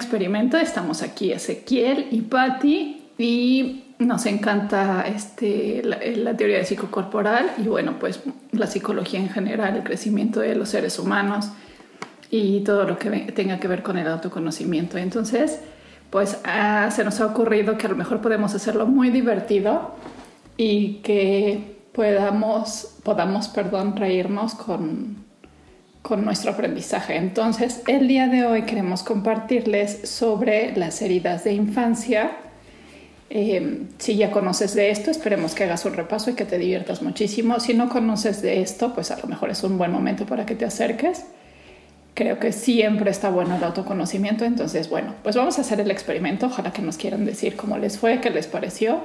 experimento. Estamos aquí Ezequiel y Patti y nos encanta este, la, la, teoría de psicocorporal y bueno, pues la psicología en general, el crecimiento de los seres humanos y todo lo que tenga que ver con el autoconocimiento. Entonces, pues ah, se nos ha ocurrido que a lo mejor podemos hacerlo muy divertido y que podamos, podamos perdón, reírnos con, con nuestro aprendizaje. Entonces, el día de hoy queremos compartirles sobre las heridas de infancia. Eh, si ya conoces de esto, esperemos que hagas un repaso y que te diviertas muchísimo. Si no conoces de esto, pues a lo mejor es un buen momento para que te acerques. Creo que siempre está bueno el autoconocimiento. Entonces, bueno, pues vamos a hacer el experimento. Ojalá que nos quieran decir cómo les fue, qué les pareció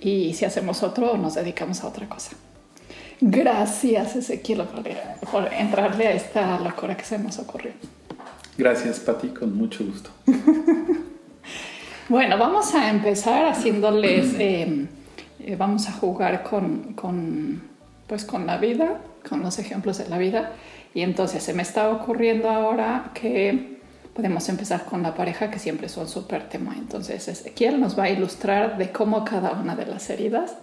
y si hacemos otro nos dedicamos a otra cosa. Gracias, Ezequiel, por entrarle a esta locura que se nos ocurrió. Gracias, Pati, con mucho gusto. bueno, vamos a empezar haciéndoles, eh, eh, vamos a jugar con, con, pues con la vida, con los ejemplos de la vida. Y entonces se me está ocurriendo ahora que podemos empezar con la pareja, que siempre es un súper tema. Entonces Ezequiel nos va a ilustrar de cómo cada una de las heridas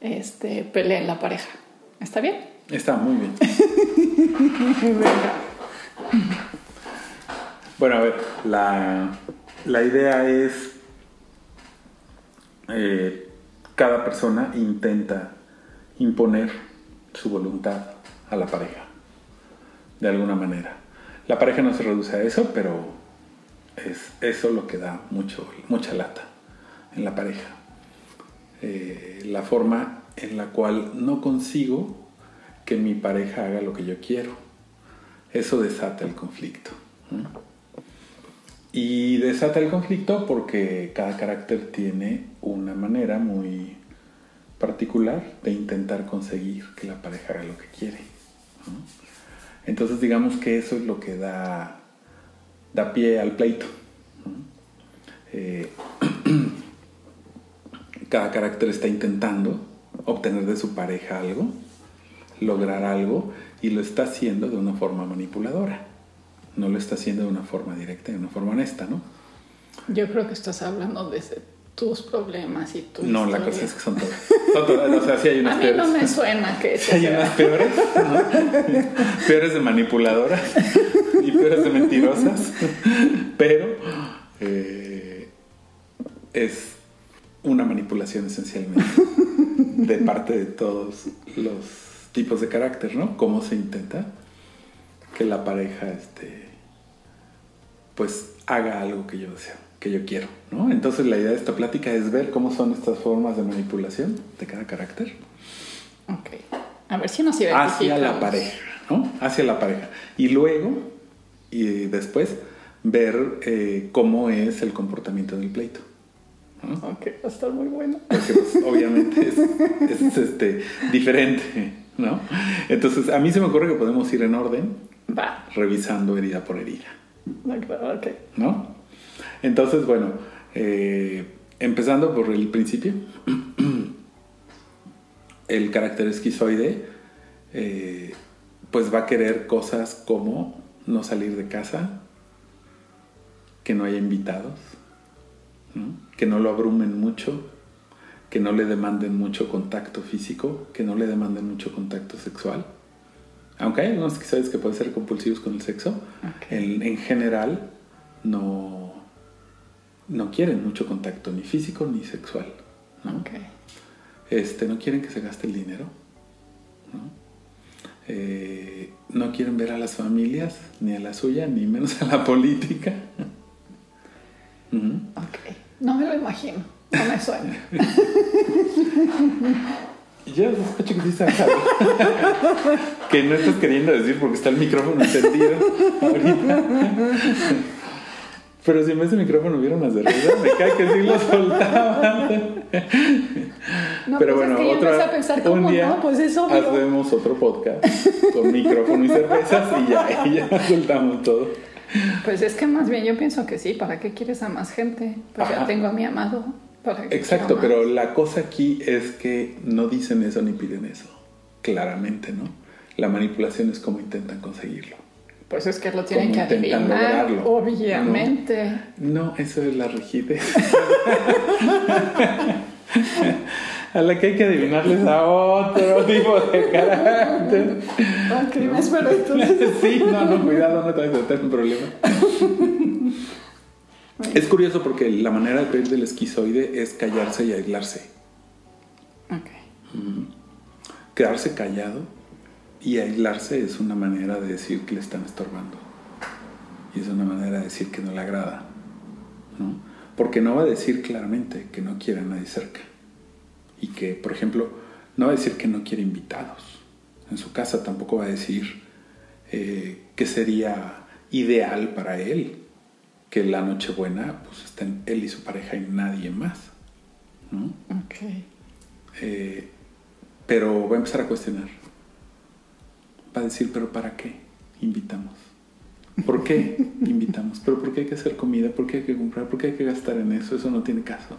este, pelea en la pareja. ¿Está bien? Está muy bien. bueno, a ver, la, la idea es, eh, cada persona intenta imponer su voluntad a la pareja, de alguna manera. La pareja no se reduce a eso, pero es eso lo que da mucho, mucha lata en la pareja. Eh, la forma en la cual no consigo que mi pareja haga lo que yo quiero. Eso desata el conflicto. Y desata el conflicto porque cada carácter tiene una manera muy particular de intentar conseguir que la pareja haga lo que quiere. Entonces digamos que eso es lo que da, da pie al pleito. Eh, cada carácter está intentando obtener de su pareja algo, lograr algo, y lo está haciendo de una forma manipuladora. No lo está haciendo de una forma directa, de una forma honesta, ¿no? Yo creo que estás hablando de tus problemas y tus. No, la cosa es que son todas. o sea, sí hay unas A mí no me suena que sí hay unas peores, ¿no? peores de manipuladoras y peores de mentirosas, pero eh, es una manipulación esencialmente de parte de todos los tipos de carácter, ¿no? Cómo se intenta que la pareja, este, pues, haga algo que yo deseo, que yo quiero, ¿no? Entonces la idea de esta plática es ver cómo son estas formas de manipulación de cada carácter. Ok. A ver si nos Hacia la pareja, ¿no? Hacia la pareja. Y luego, y después, ver eh, cómo es el comportamiento del pleito. Ok, va a estar muy bueno. Porque pues, obviamente es, este, diferente, ¿no? Entonces, a mí se me ocurre que podemos ir en orden, va. revisando herida por herida. ¿No? Entonces, bueno, eh, empezando por el principio, el carácter esquizoide, eh, pues va a querer cosas como no salir de casa, que no haya invitados, que no lo abrumen mucho, que no le demanden mucho contacto físico, que no le demanden mucho contacto sexual. Aunque hay algunos que sabes que pueden ser compulsivos con el sexo, en, general no, no quieren mucho contacto ni físico ni sexual. ¿no? Este, no quieren que se gaste el dinero. ¿no? Eh, no quieren ver a las familias, ni a la suya, ni menos a la política. No me lo imagino, no me suena. Yo sospecho que sabes que no estás queriendo decir porque está el micrófono encendido ahorita. Pero si en vez de micrófono hubiera una cerveza, me cae que sí lo soltaba. No, Pero pues bueno, es que otra, a pensar, ¿cómo un día no? Pues es obvio. hacemos otro podcast con micrófono y cervezas y ya, y ya soltamos todo. Pues es que más bien yo pienso que sí, ¿para qué quieres a más gente? Pues ya tengo a mi amado. Exacto, pero la cosa aquí es que no dicen eso ni piden eso, claramente, ¿no? La manipulación es como intentan conseguirlo. Pues es que lo tienen que adivinar, lograrlo. obviamente. No, eso es la rigidez. a la que hay que adivinarles a otro tipo de carácter. Ok, me espero entonces. sí, no, no, cuidado, no te vayas a meter en problema. Es curioso porque la manera de pedir del esquizoide es callarse y aislarse. Ok. Quedarse callado y aislarse es una manera de decir que le están estorbando. Y es una manera de decir que no le agrada. ¿no? Porque no va a decir claramente que no quiere a nadie cerca. Y que, por ejemplo, no va a decir que no quiere invitados. En su casa tampoco va a decir eh, que sería ideal para él que la Nochebuena pues estén él y su pareja y nadie más. ¿no? Ok. Eh, pero va a empezar a cuestionar. Va a decir, pero ¿para qué invitamos? ¿Por qué invitamos? ¿Pero por qué hay que hacer comida? ¿Por qué hay que comprar? ¿Por qué hay que gastar en eso? Eso no tiene caso.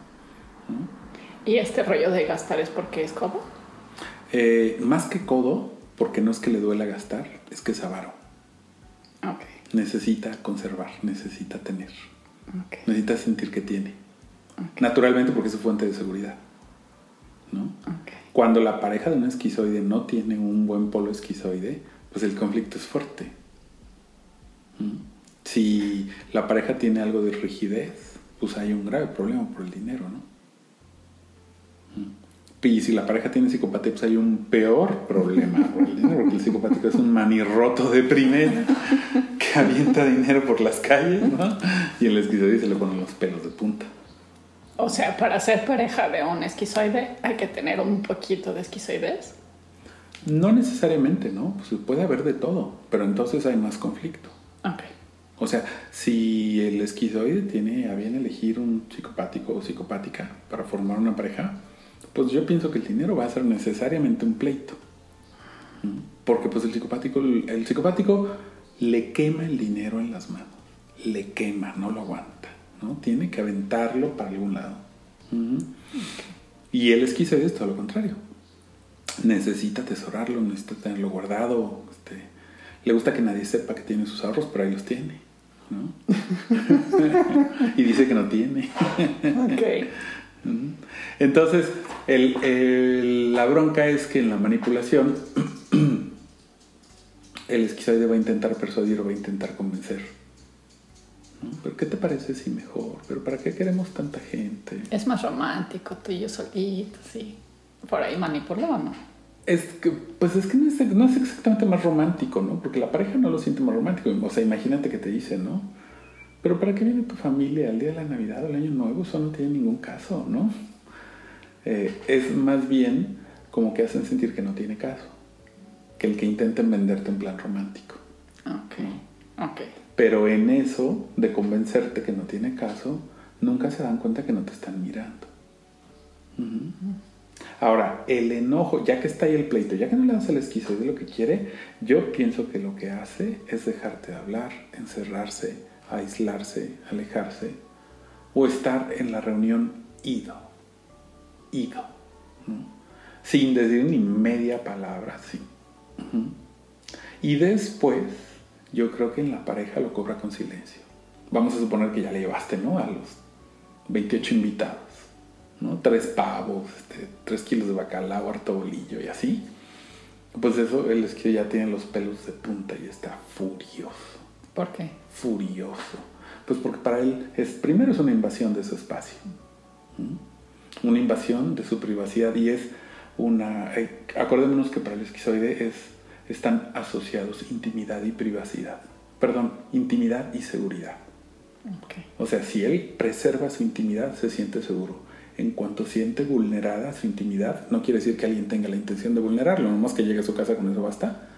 ¿no? ¿Y este rollo de gastar es porque es como? Eh, más que codo, porque no es que le duela gastar, es que es avaro. Ok. Necesita conservar, necesita tener, necesita sentir que tiene. Naturalmente porque es su fuente de seguridad. ¿no? Cuando la pareja de un esquizoide no tiene un buen polo esquizoide, pues el conflicto es fuerte. ¿Mm? Si la pareja tiene algo de rigidez, pues hay un grave problema por el dinero, ¿no? Y si la pareja tiene psicopatía, pues hay un peor problema por el dinero, porque el psicopático es un manirroto de primera que avienta dinero por las calles, ¿no? Y el esquizoide se le ponen los pelos de punta. O sea, para ser pareja de un esquizoide hay que tener un poquito de esquizoides. No necesariamente, ¿no? Pues puede haber de todo, pero entonces hay más conflicto. Ok. O sea, si el esquizoide tiene a bien elegir un psicopático o psicopática para formar una pareja, pues yo pienso que el dinero va a ser necesariamente un pleito. Porque pues el psicopático, el psicopático le quema el dinero en las manos. Le quema, no lo aguanta. ¿no? Tiene que aventarlo para algún lado. Y el esquizoide es todo lo contrario. Necesita atesorarlo, necesita tenerlo guardado. Este, le gusta que nadie sepa que tiene sus ahorros, pero ahí los tiene. ¿no? y dice que no tiene. Ok. Ujú. Entonces, el- el- la bronca es que en la manipulación el esquizoide va a intentar persuadir o va a intentar convencer. ¿no? ¿Pero qué te parece si mejor? ¿Pero para qué queremos tanta gente? Es más romántico, tú y yo solitos, sí. Por ahí manipulado, ¿no? Es que, pues es que no es, no es exactamente más romántico, ¿no? Porque la pareja no lo siente más romántico. O sea, imagínate que te dice, ¿no? Pero ¿para qué viene tu familia al día de la Navidad o el Año Nuevo? Eso no tiene ningún caso, ¿no? Eh, es más bien como que hacen sentir que no tiene caso. Que el que intenten venderte un plan romántico. Ok. Ok. Pero en eso de convencerte que no tiene caso, nunca se dan cuenta que no te están mirando. Ahora, el enojo, ya que está ahí el pleito, ya que no le das el esquizoide lo que quiere, yo pienso que lo que hace es dejarte de hablar, encerrarse, aislarse, alejarse, o estar en la reunión ido, ido, ¿no? sin decir ni media palabra, sí. Y después, yo creo que en la pareja lo cobra con silencio. Vamos a suponer que ya le llevaste, ¿no? A los 28 invitados, ¿no? Tres pavos, este, tres kilos de bacalao, harto bolillo y así. Pues eso, él es que ya tiene los pelos de punta y está furioso, ¿Por qué? furioso. Pues porque para él es, primero es una invasión de su espacio, ¿Mm? Una invasión de su privacidad y es una, eh, acordémonos que para el esquizoide es, están asociados intimidad y privacidad, perdón, intimidad y seguridad. Ok. O sea, si él preserva su intimidad, se siente seguro. En cuanto siente vulnerada su intimidad, no quiere decir que alguien tenga la intención de vulnerarlo, nomás que llegue a su casa con eso basta.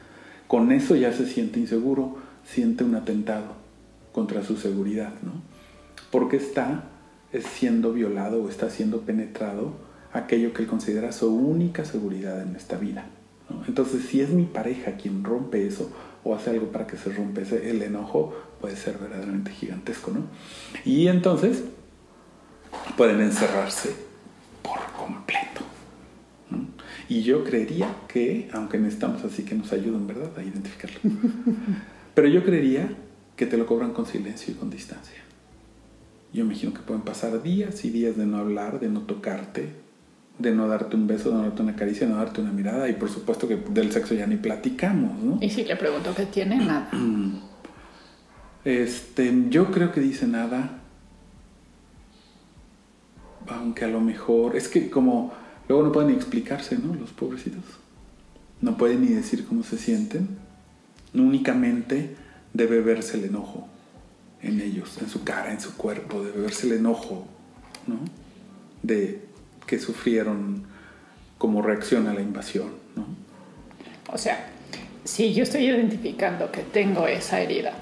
Con eso ya se siente inseguro, siente un atentado contra su seguridad, ¿no? Porque está siendo violado o está siendo penetrado aquello que él considera su única seguridad en esta vida. Entonces, si es mi pareja quien rompe eso o hace algo para que se rompe ese, el enojo, puede ser verdaderamente gigantesco, ¿no? Y entonces pueden encerrarse por completo. Y yo creería que, aunque necesitamos así que nos ayuden, ¿verdad?, a identificarlo. Pero yo creería que te lo cobran con silencio y con distancia. Yo imagino que pueden pasar días y días de no hablar, de no tocarte, de no darte un beso, de no darte una caricia, de no darte una mirada y por supuesto que del sexo ya ni platicamos, ¿no? Y si le pregunto qué tiene, nada. Este, yo creo que dice nada. Aunque a lo mejor, es que como luego no pueden ni explicarse, ¿no? Los pobrecitos. No pueden ni decir cómo se sienten. Únicamente debe verse el enojo en ellos, en su cara, en su cuerpo, debe verse el enojo, ¿no? De que sufrieron como reacción a la invasión, ¿no? O sea, si yo estoy identificando que tengo esa herida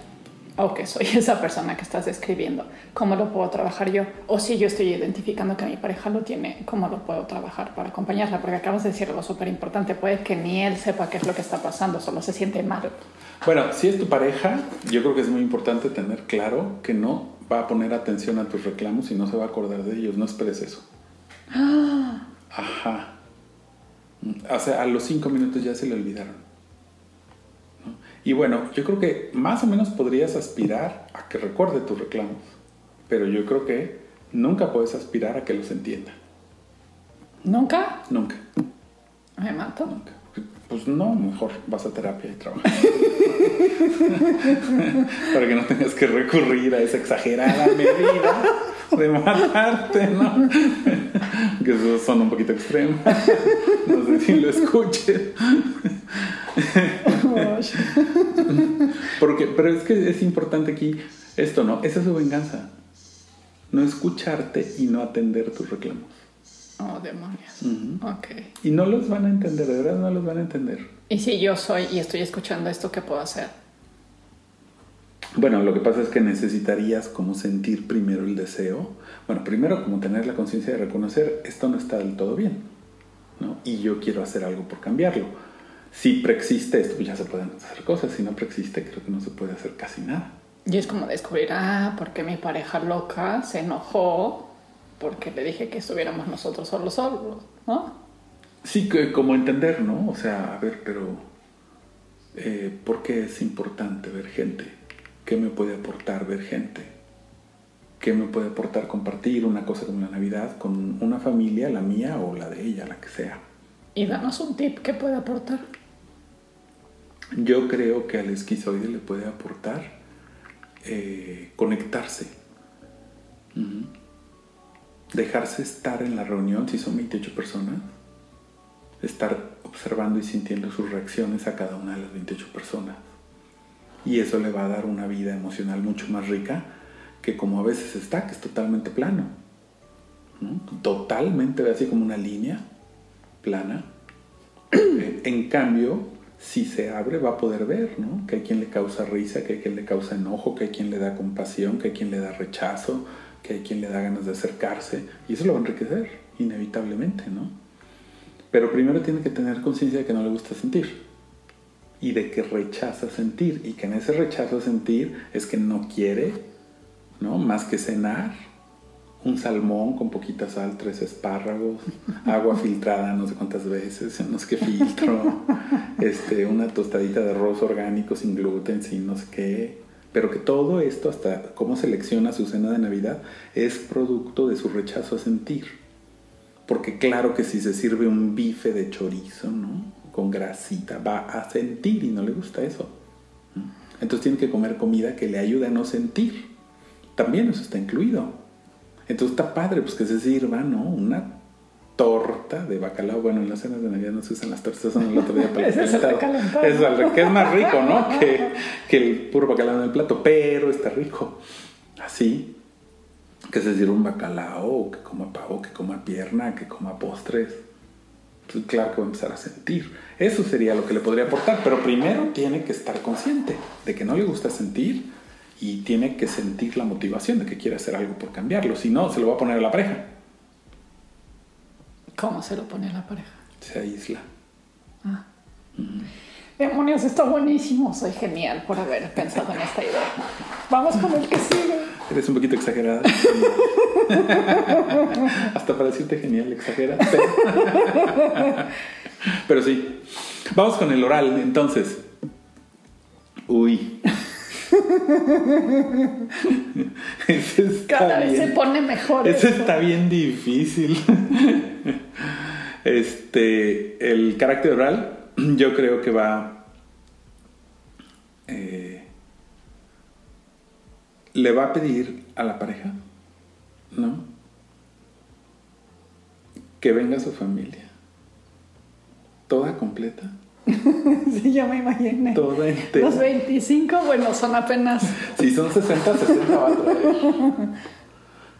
o que soy esa persona que estás describiendo, ¿cómo lo puedo trabajar yo? O si yo estoy identificando que mi pareja lo tiene, ¿cómo lo puedo trabajar para acompañarla? Porque acabas de decir algo súper importante, puede que ni él sepa qué es lo que está pasando, solo se siente mal. Bueno, si es tu pareja, yo creo que es muy importante tener claro que no va a poner atención a tus reclamos y no se va a acordar de ellos, no esperes eso. Ajá. O sea, a los cinco minutos ya se le olvidaron. Y bueno, yo creo que más o menos podrías aspirar a que recuerde tus reclamos, pero yo creo que nunca puedes aspirar a que los entienda. ¿Nunca? Nunca, Me mato. nunca. Pues no, mejor vas a terapia y trabajas. Para que no tengas que recurrir a esa exagerada medida de matarte, ¿no? que eso son un poquito extremos. No sé si lo escuches. Porque, pero es que es importante aquí esto, ¿no? Esa es su venganza. No escucharte y no atender tus reclamos. Oh, demonios. Ujú. Ok. Y no los van a entender, de verdad no los van a entender. Y si yo soy y estoy escuchando esto, ¿qué puedo hacer? Bueno, lo que pasa es que necesitarías como sentir primero el deseo. Bueno, primero como tener la conciencia de reconocer esto no está del todo bien, ¿no? Y yo quiero hacer algo por cambiarlo. Si preexiste esto, pues ya se pueden hacer cosas. Si no preexiste, creo que no se puede hacer casi nada. Y es como descubrir, ah, porque mi pareja loca se enojó porque le dije que estuviéramos nosotros solos solos, ¿no? Sí, que como entender, ¿no? O sea, a ver, pero eh, ¿por qué es importante ver gente? ¿Qué me puede aportar ver gente? ¿Qué me puede aportar compartir una cosa como la Navidad con una familia, la mía o la de ella, la que sea? Y danos un tip que puede aportar. Yo creo que al esquizoide le puede aportar eh, conectarse. Dejarse estar en la reunión, si son 28 personas, estar observando y sintiendo sus reacciones a cada una de las 28 personas. Y eso le va a dar una vida emocional mucho más rica que como a veces está, que es totalmente plano. ¿no? Totalmente así como una línea plana. En cambio, si se abre va a poder ver, ¿no? Que hay quien le causa risa, que hay quien le causa enojo, que hay quien le da compasión, que hay quien le da rechazo, que hay quien le da ganas de acercarse. Y eso lo va a enriquecer, inevitablemente, ¿no? Pero primero tiene que tener conciencia de que no le gusta sentir y de que rechaza sentir y que en ese rechazo a sentir es que no quiere, ¿no? Más que cenar, un salmón con poquita sal, tres espárragos, agua filtrada no sé cuántas veces, no sé qué filtro, este, una tostadita de arroz orgánico sin gluten, sin no sé qué. Pero que todo esto, hasta cómo selecciona su cena de Navidad, es producto de su rechazo a sentir. Porque claro que si se sirve un bife de chorizo, ¿no? Con grasita, va a sentir y no le gusta eso. Entonces tiene que comer comida que le ayude a no sentir. También eso está incluido. Entonces está padre, pues que se sirva, ¿no? Una torta de bacalao. Bueno, en las cenas de Navidad no se usan las tortas, son el otro día para el Ese es el que es más rico, ¿no? Que, que el puro bacalao en el plato, pero está rico. Así, que se sirva un bacalao, que coma pavo, que coma pierna, que coma postres. Pues claro que va a empezar a sentir. Eso sería lo que le podría aportar, pero primero tiene que estar consciente de que no le gusta sentir y tiene que sentir la motivación de que quiere hacer algo por cambiarlo. Si no, se lo va a poner a la pareja. ¿Cómo se lo pone a la pareja? Se aísla. Ah. Demonios, está buenísimo. Soy genial por haber pensado en esta idea. Vamos con el que sigue. Eres un poquito exagerada. Hasta para decirte genial, exagera. Pero sí. Vamos con el oral, entonces. Uy. Cada vez se pone mejor. Ese esto. está bien difícil. Este, el carácter oral, yo creo que va. eh, le va a pedir a la pareja, ¿no? Que venga su familia. Toda completa. Sí, yo me imaginé. Toda entera. Los 25, bueno, son apenas. Si son 60, 60 va a traer.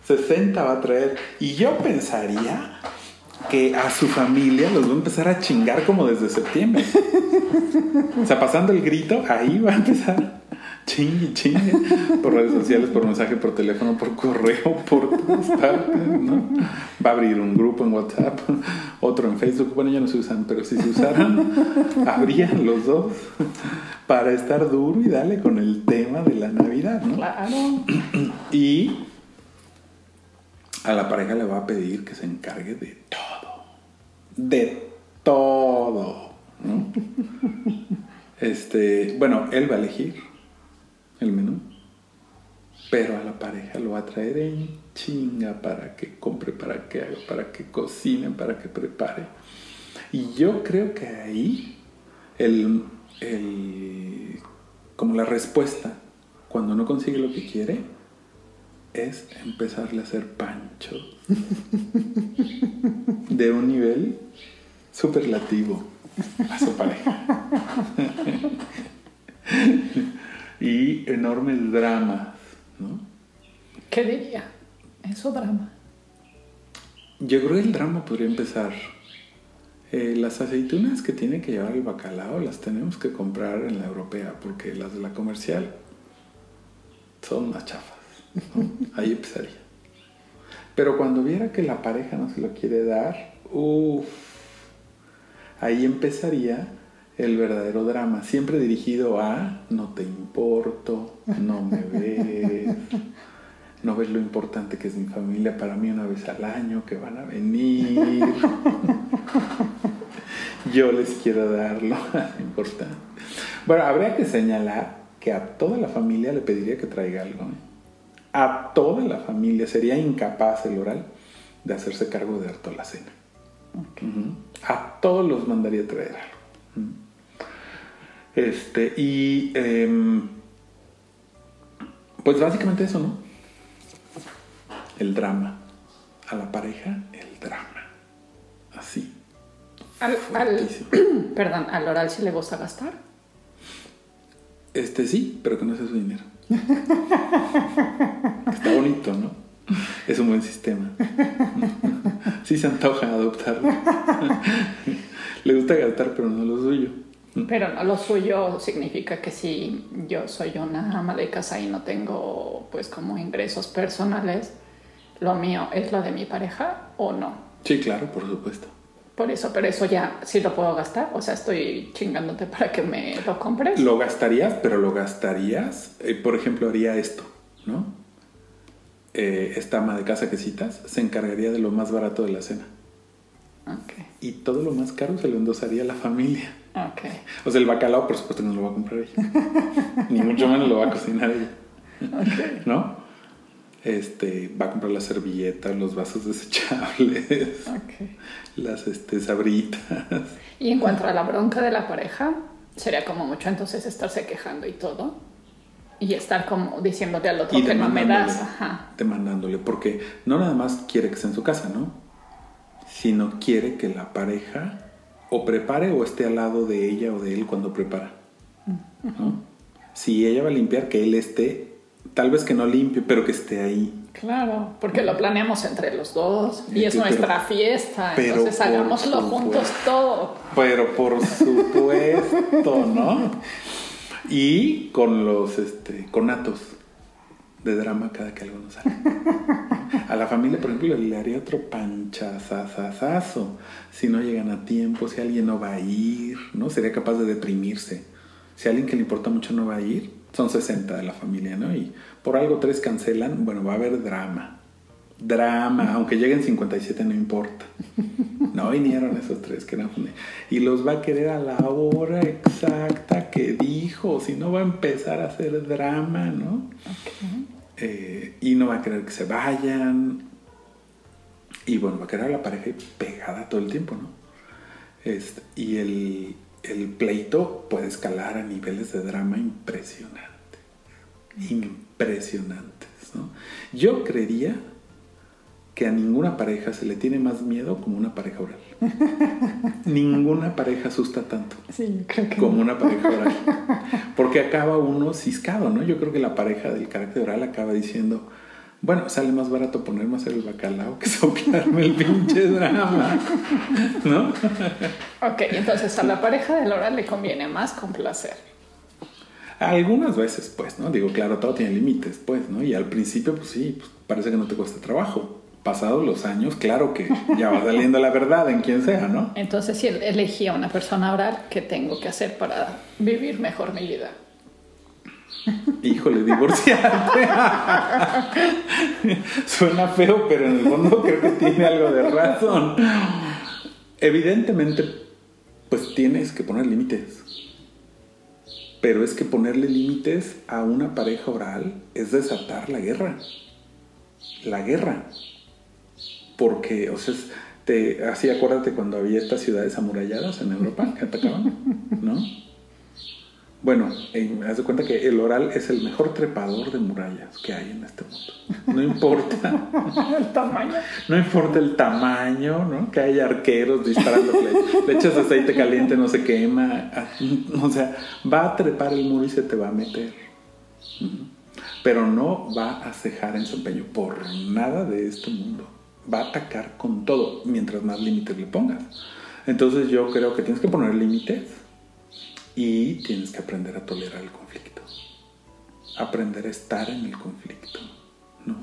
60 va a traer. Y yo pensaría que a su familia los va a empezar a chingar como desde septiembre. O sea, pasando el grito, ahí va a empezar. Chingue, chingue. Por redes sociales, por mensaje, por teléfono, por correo, por todas partes, ¿no? Va a abrir un grupo en WhatsApp, otro en Facebook. Bueno, ya no se usan, pero si se usaran, habrían los dos para estar duro y dale con el tema de la Navidad, ¿no? Claro. Y a la pareja le va a pedir que se encargue de todo. De todo. ¿no? Este, bueno, él va a elegir el menú. Pero a la pareja lo va a traer en chinga para que compre, para que haga, para que cocine, para que prepare. Y yo creo que ahí el, el- como la respuesta cuando no consigue lo que quiere es empezarle a hacer pancho de un nivel superlativo a su pareja. y enormes dramas, ¿no? ¿Qué diría? Eso drama. Yo creo que el drama podría empezar. Eh, las aceitunas que tiene que llevar el bacalao las tenemos que comprar en la europea porque las de la comercial son más chafas. ¿no? Ahí empezaría. Pero cuando viera que la pareja no se lo quiere dar, uff, ahí empezaría el verdadero drama, siempre dirigido a no te importo, no me ves, no ves lo importante que es mi familia para mí una vez al año que van a venir. Yo les quiero dar lo más importante. Bueno, habría que señalar que a toda la familia le pediría que traiga algo. ¿eh? A toda la familia sería incapaz el oral de hacerse cargo de dar toda la cena. A todos los mandaría traer algo. Este, y em, pues básicamente eso, ¿no? El drama. A la pareja, el drama. Así. Al, al- perdón, al oral si le gusta gastar. Este sí, pero que no sea su dinero. Está bonito, ¿no? Es un buen sistema. Sí se antoja adoptarlo. Le gusta gastar, pero no lo suyo. Pero no, lo suyo significa que si yo soy una ama de casa y no tengo pues como ingresos personales, lo mío es lo de mi pareja o no. Sí, claro, por supuesto. Por eso, pero eso ya sí lo puedo gastar. O sea, estoy chingándote para que me lo compres. Lo gastarías, pero lo gastarías. eh, por ejemplo, haría esto, ¿no? Eh, esta ama de casa que citas se encargaría de lo más barato de la cena. Ok, Y todo lo más caro se lo endosaría a la familia. Ok. O sea, el bacalao, por supuesto, no lo va a comprar ella. Ni mucho menos lo va a cocinar ella. ok. ¿No? Este, va a comprar las servilletas, los vasos desechables, ok. las este, sabritas. Y en cuanto a la bronca de la pareja, sería como mucho entonces estarse quejando y todo. Y estar como diciéndote al otro Y que no me das. Ajá. Demandándole, porque no nada más quiere que esté en su casa, ¿no? Sino quiere que la pareja o prepare o esté al lado de ella o de él cuando prepara. ¿no? Si ella va a limpiar, que él esté, tal vez que no limpie, pero que esté ahí. Claro, porque lo planeamos entre los dos y es Pero- nuestra fiesta, pero entonces hagámoslo supuesto. juntos todo. Pero por supuesto, ¿no? Y con los este, conatos de drama cada que algo nos sale. A la familia, por ejemplo, le haría otro panchazazazazo. Si no llegan a tiempo, si alguien no va a ir, ¿no? Sería capaz de deprimirse. Si alguien que le importa mucho no va a ir, son 60 de la familia, ¿no? Y por algo tres cancelan, bueno, va a haber drama. drama, aunque lleguen 57 no importa. No vinieron esos tres que eran y los va a querer a la hora exacta que dijo, si no va a empezar a hacer drama, ¿no? Eh, y no va a querer que se vayan. Y bueno, va a querer a la pareja pegada todo el tiempo, ¿no? Este, y el, el pleito puede escalar a niveles de drama impresionantes. Impresionantes, ¿no? Yo creería que a ninguna pareja se le tiene más miedo como una pareja oral. ninguna pareja asusta tanto como una pareja oral. Porque acaba uno ciscado, ¿no? Yo creo que la pareja del carácter oral acaba diciendo, bueno, sale más barato ponerme a hacer el bacalao que soplarme el pinche drama, ¿no? ok, entonces a la pareja del oral le conviene más complacer. Algunas veces, pues, ¿no? Digo, claro, todo tiene límites, pues, ¿no? Y al principio, pues sí, pues, parece que no te cuesta trabajo pasados los años, claro que ya va saliendo la verdad en quien sea, ¿no? Entonces, si elegí a una persona oral, ¿qué tengo que hacer para vivir mejor mi vida? Híjole, divorciarte. Suena feo, pero en el fondo creo que tiene algo de razón. Evidentemente, pues tienes que poner límites. Pero es que ponerle límites a una pareja oral es desatar la guerra. La guerra porque, o sea, así acuérdate cuando había estas ciudades amuralladas en Europa que atacaban, ¿no? Bueno, haz de cuenta que el oral es el mejor trepador de murallas que hay en este mundo. No importa el tamaño. No importa el tamaño, ¿no? Que haya arqueros disparando, le, le, echas aceite caliente, no se quema. O sea, va a trepar el muro y se te va a meter. Pero no va a cejar en su empeño por nada de este mundo va a atacar con todo mientras más límites le pongas. Entonces yo creo que tienes que poner límites y tienes que aprender a tolerar el conflicto. Aprender a estar en el conflicto, ¿no?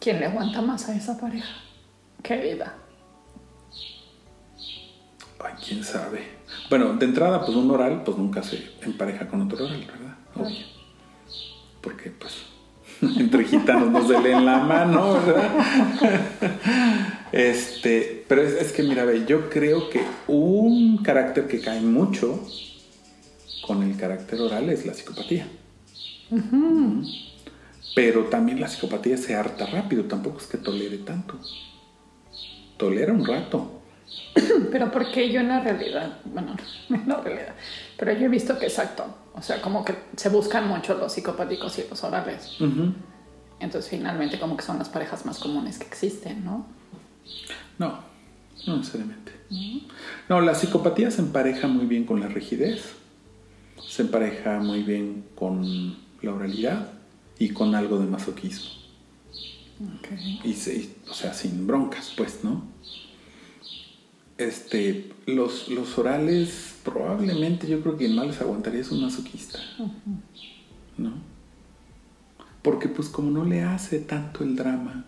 ¿Quién le aguanta más a esa pareja? Querida. Ay, quién sabe. Bueno, de entrada, pues un oral, pues nunca se empareja con otro oral, ¿verdad? Obvio. Porque, pues, entre gitanos no se leen la mano, ¿verdad? Este, pero es, que, mira, ve, yo creo que un carácter que cae mucho con el carácter oral es la psicopatía. Pero también la psicopatía se harta rápido, tampoco es que tolere tanto. Tolera un rato. Pero porque yo en la realidad, bueno, en la realidad, pero yo he visto que exacto, o sea, como que se buscan mucho los psicopáticos y los orales. Entonces, finalmente, como que son las parejas más comunes que existen, ¿no? No, no necesariamente. No, la psicopatía se empareja muy bien con la rigidez, se empareja muy bien con la oralidad y con algo de masoquismo. Okay. Y, o sea, sin broncas, pues, ¿no? Este, los, los orales, probablemente yo creo que quien más les aguantaría es un masoquista. ¿No? Porque pues como no le hace tanto el drama,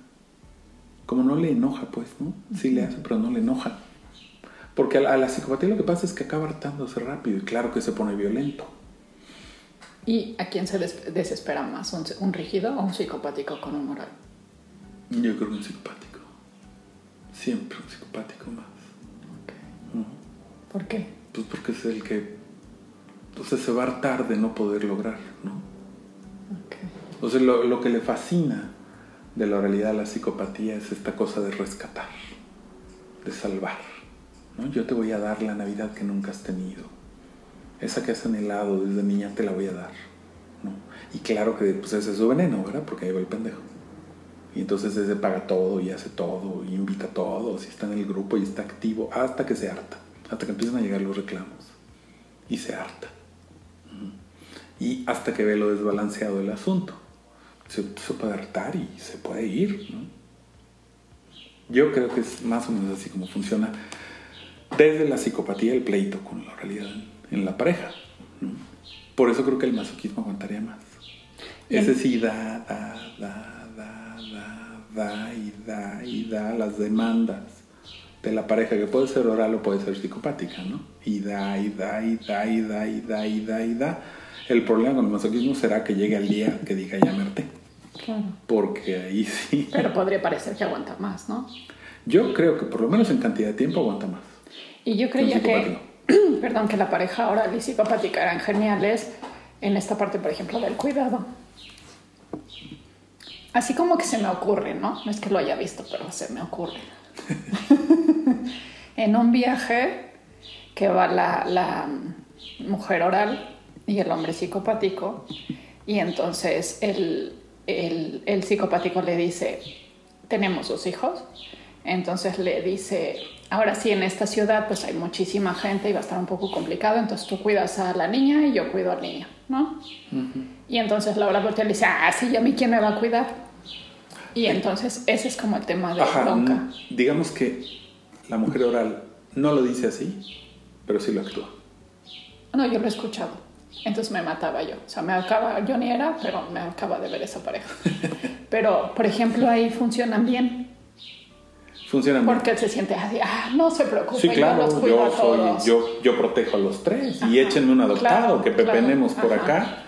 como no le enoja, pues, ¿no? Sí le hace, pero no le enoja. Porque a la, psicopatía lo que pasa es que acaba hartándose rápido y claro que se pone violento. ¿Y a quién se desespera más? ¿Un, rígido o un psicopático con un moral? Yo creo que un psicopático. Siempre un psicopático más. ¿Por qué? Pues porque es el que entonces se va a hartar de no poder lograr, ¿no? Entonces lo, lo, que le fascina de la realidad a la psicopatía es esta cosa de rescatar, de salvar. ¿No? Yo te voy a dar la Navidad que nunca has tenido. Esa que has anhelado desde niña te la voy a dar. ¿no? Y claro que pues, ese es su veneno, ¿verdad? Porque ahí va el pendejo. Y entonces ese paga todo y hace todo y invita a todos y está en el grupo y está activo hasta que se harta, hasta que empiezan a llegar los reclamos y se harta. Y hasta que ve lo desbalanceado del asunto. Se, puede hartar y se puede ir. Yo creo que es más o menos así como funciona desde la psicopatía el pleito con la realidad en, la pareja. Por eso creo que el masoquismo aguantaría más. Ese sí da, da, da da y da y da las demandas de la pareja, que puede ser oral o puede ser psicopática, ¿no? Y da y da y da y da y da y da y da. El problema con el masoquismo será que llegue al día que diga ya me Claro. Porque ahí sí. Pero podría parecer que aguanta más, ¿no? Yo creo que por lo menos en cantidad de tiempo aguanta más. Y yo creía que, perdón, que la pareja oral y psicopática eran geniales en esta parte, por ejemplo, del cuidado. Así como que se me ocurre, ¿no? No es que lo haya visto, pero se me ocurre. en un viaje que va la, la mujer oral y el hombre psicopático, y entonces el, el, el psicopático le dice, tenemos dos hijos, entonces le dice, ahora sí, en esta ciudad pues hay muchísima gente y va a estar un poco complicado, entonces tú cuidas a la niña y yo cuido al niño, ¿no? Y entonces Laura voltea y le dice, ah, sí, ¿y a mí quién me va a cuidar? Y entonces ese es como el tema de Ajá, bronca. digamos que la mujer oral no lo dice así, pero sí lo actúa. No, yo lo he escuchado. Entonces me mataba yo. O sea, me acaba, yo ni era, pero me acaba de ver esa pareja. Pero, por ejemplo, ahí funcionan bien. Funciona Porque él se siente así, ah, no se preocupe, Sí, claro, yo los cuido yo, a soy, yo, yo protejo a los tres y échenme un adoptado, claro, que claro, pepenemos por ajá. acá.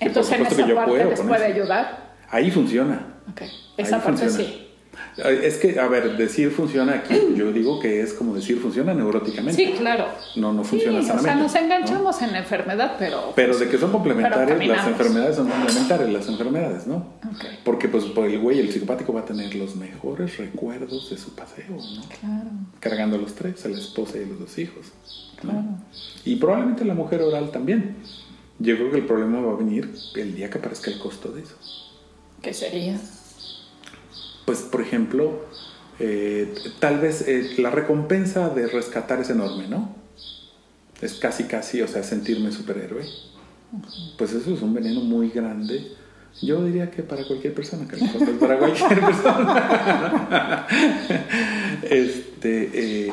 Entonces en por esa que yo parte puedo les con puede eso. ayudar. Ahí funciona. Esa Ahí parte funciona. sí. Es que, a ver, decir funciona aquí, yo digo que es como decir funciona neuróticamente. Sí, claro. No, no Sí, funciona o sea, sanamente. nos ¿no? enganchamos en la enfermedad, pero... Pero de que son complementarias, las enfermedades son complementarias, las enfermedades, ¿no? Ok, Porque pues por el güey, el psicopático va a tener los mejores recuerdos de su paseo, ¿no? claro, Cargando a los tres, a la esposa y a los dos hijos. ¿no? claro. Y probablemente la mujer oral también. Yo creo que el problema va a venir el día que aparezca el costo de eso. ¿Qué sería? Pues, por ejemplo, eh, tal vez eh, la recompensa de rescatar es enorme, ¿no? Es casi, casi, o sea, sentirme superhéroe. Pues eso es un veneno muy grande. Yo diría que para cualquier persona, que a lo mejor no es para cualquier persona. este, eh,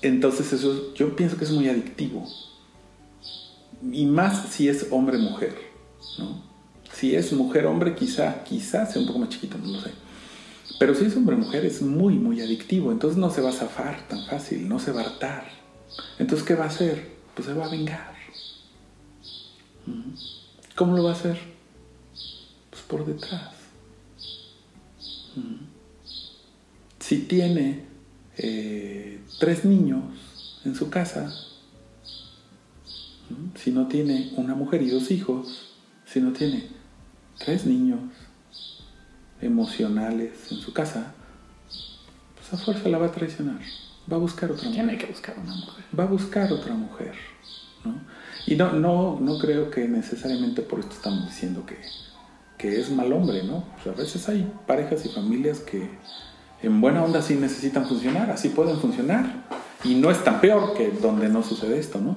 entonces eso, yo pienso que es muy adictivo. Y más si es hombre-mujer, ¿no? Si es mujer-hombre, quizá, quizá sea un poco más chiquito, no lo sé. Pero si es hombre-mujer es muy, muy adictivo. Entonces no se va a zafar tan fácil, no se va a hartar. Entonces, ¿qué va a hacer? Pues se va a vengar. ¿Cómo lo va a hacer? Pues por detrás. Si tiene eh, tres niños en su casa, si no tiene una mujer y dos hijos, si no tiene tres niños emocionales en su casa, pues a fuerza la va a traicionar. Va a buscar otra mujer Tiene que buscar una mujer. va a buscar otra mujer. ¿no? Y no, no, no creo que necesariamente por esto estamos diciendo que, que es mal hombre, ¿no? O sea, a veces hay parejas y familias que en buena onda sí necesitan funcionar, así pueden funcionar. Y no es tan peor que donde no sucede esto, ¿no?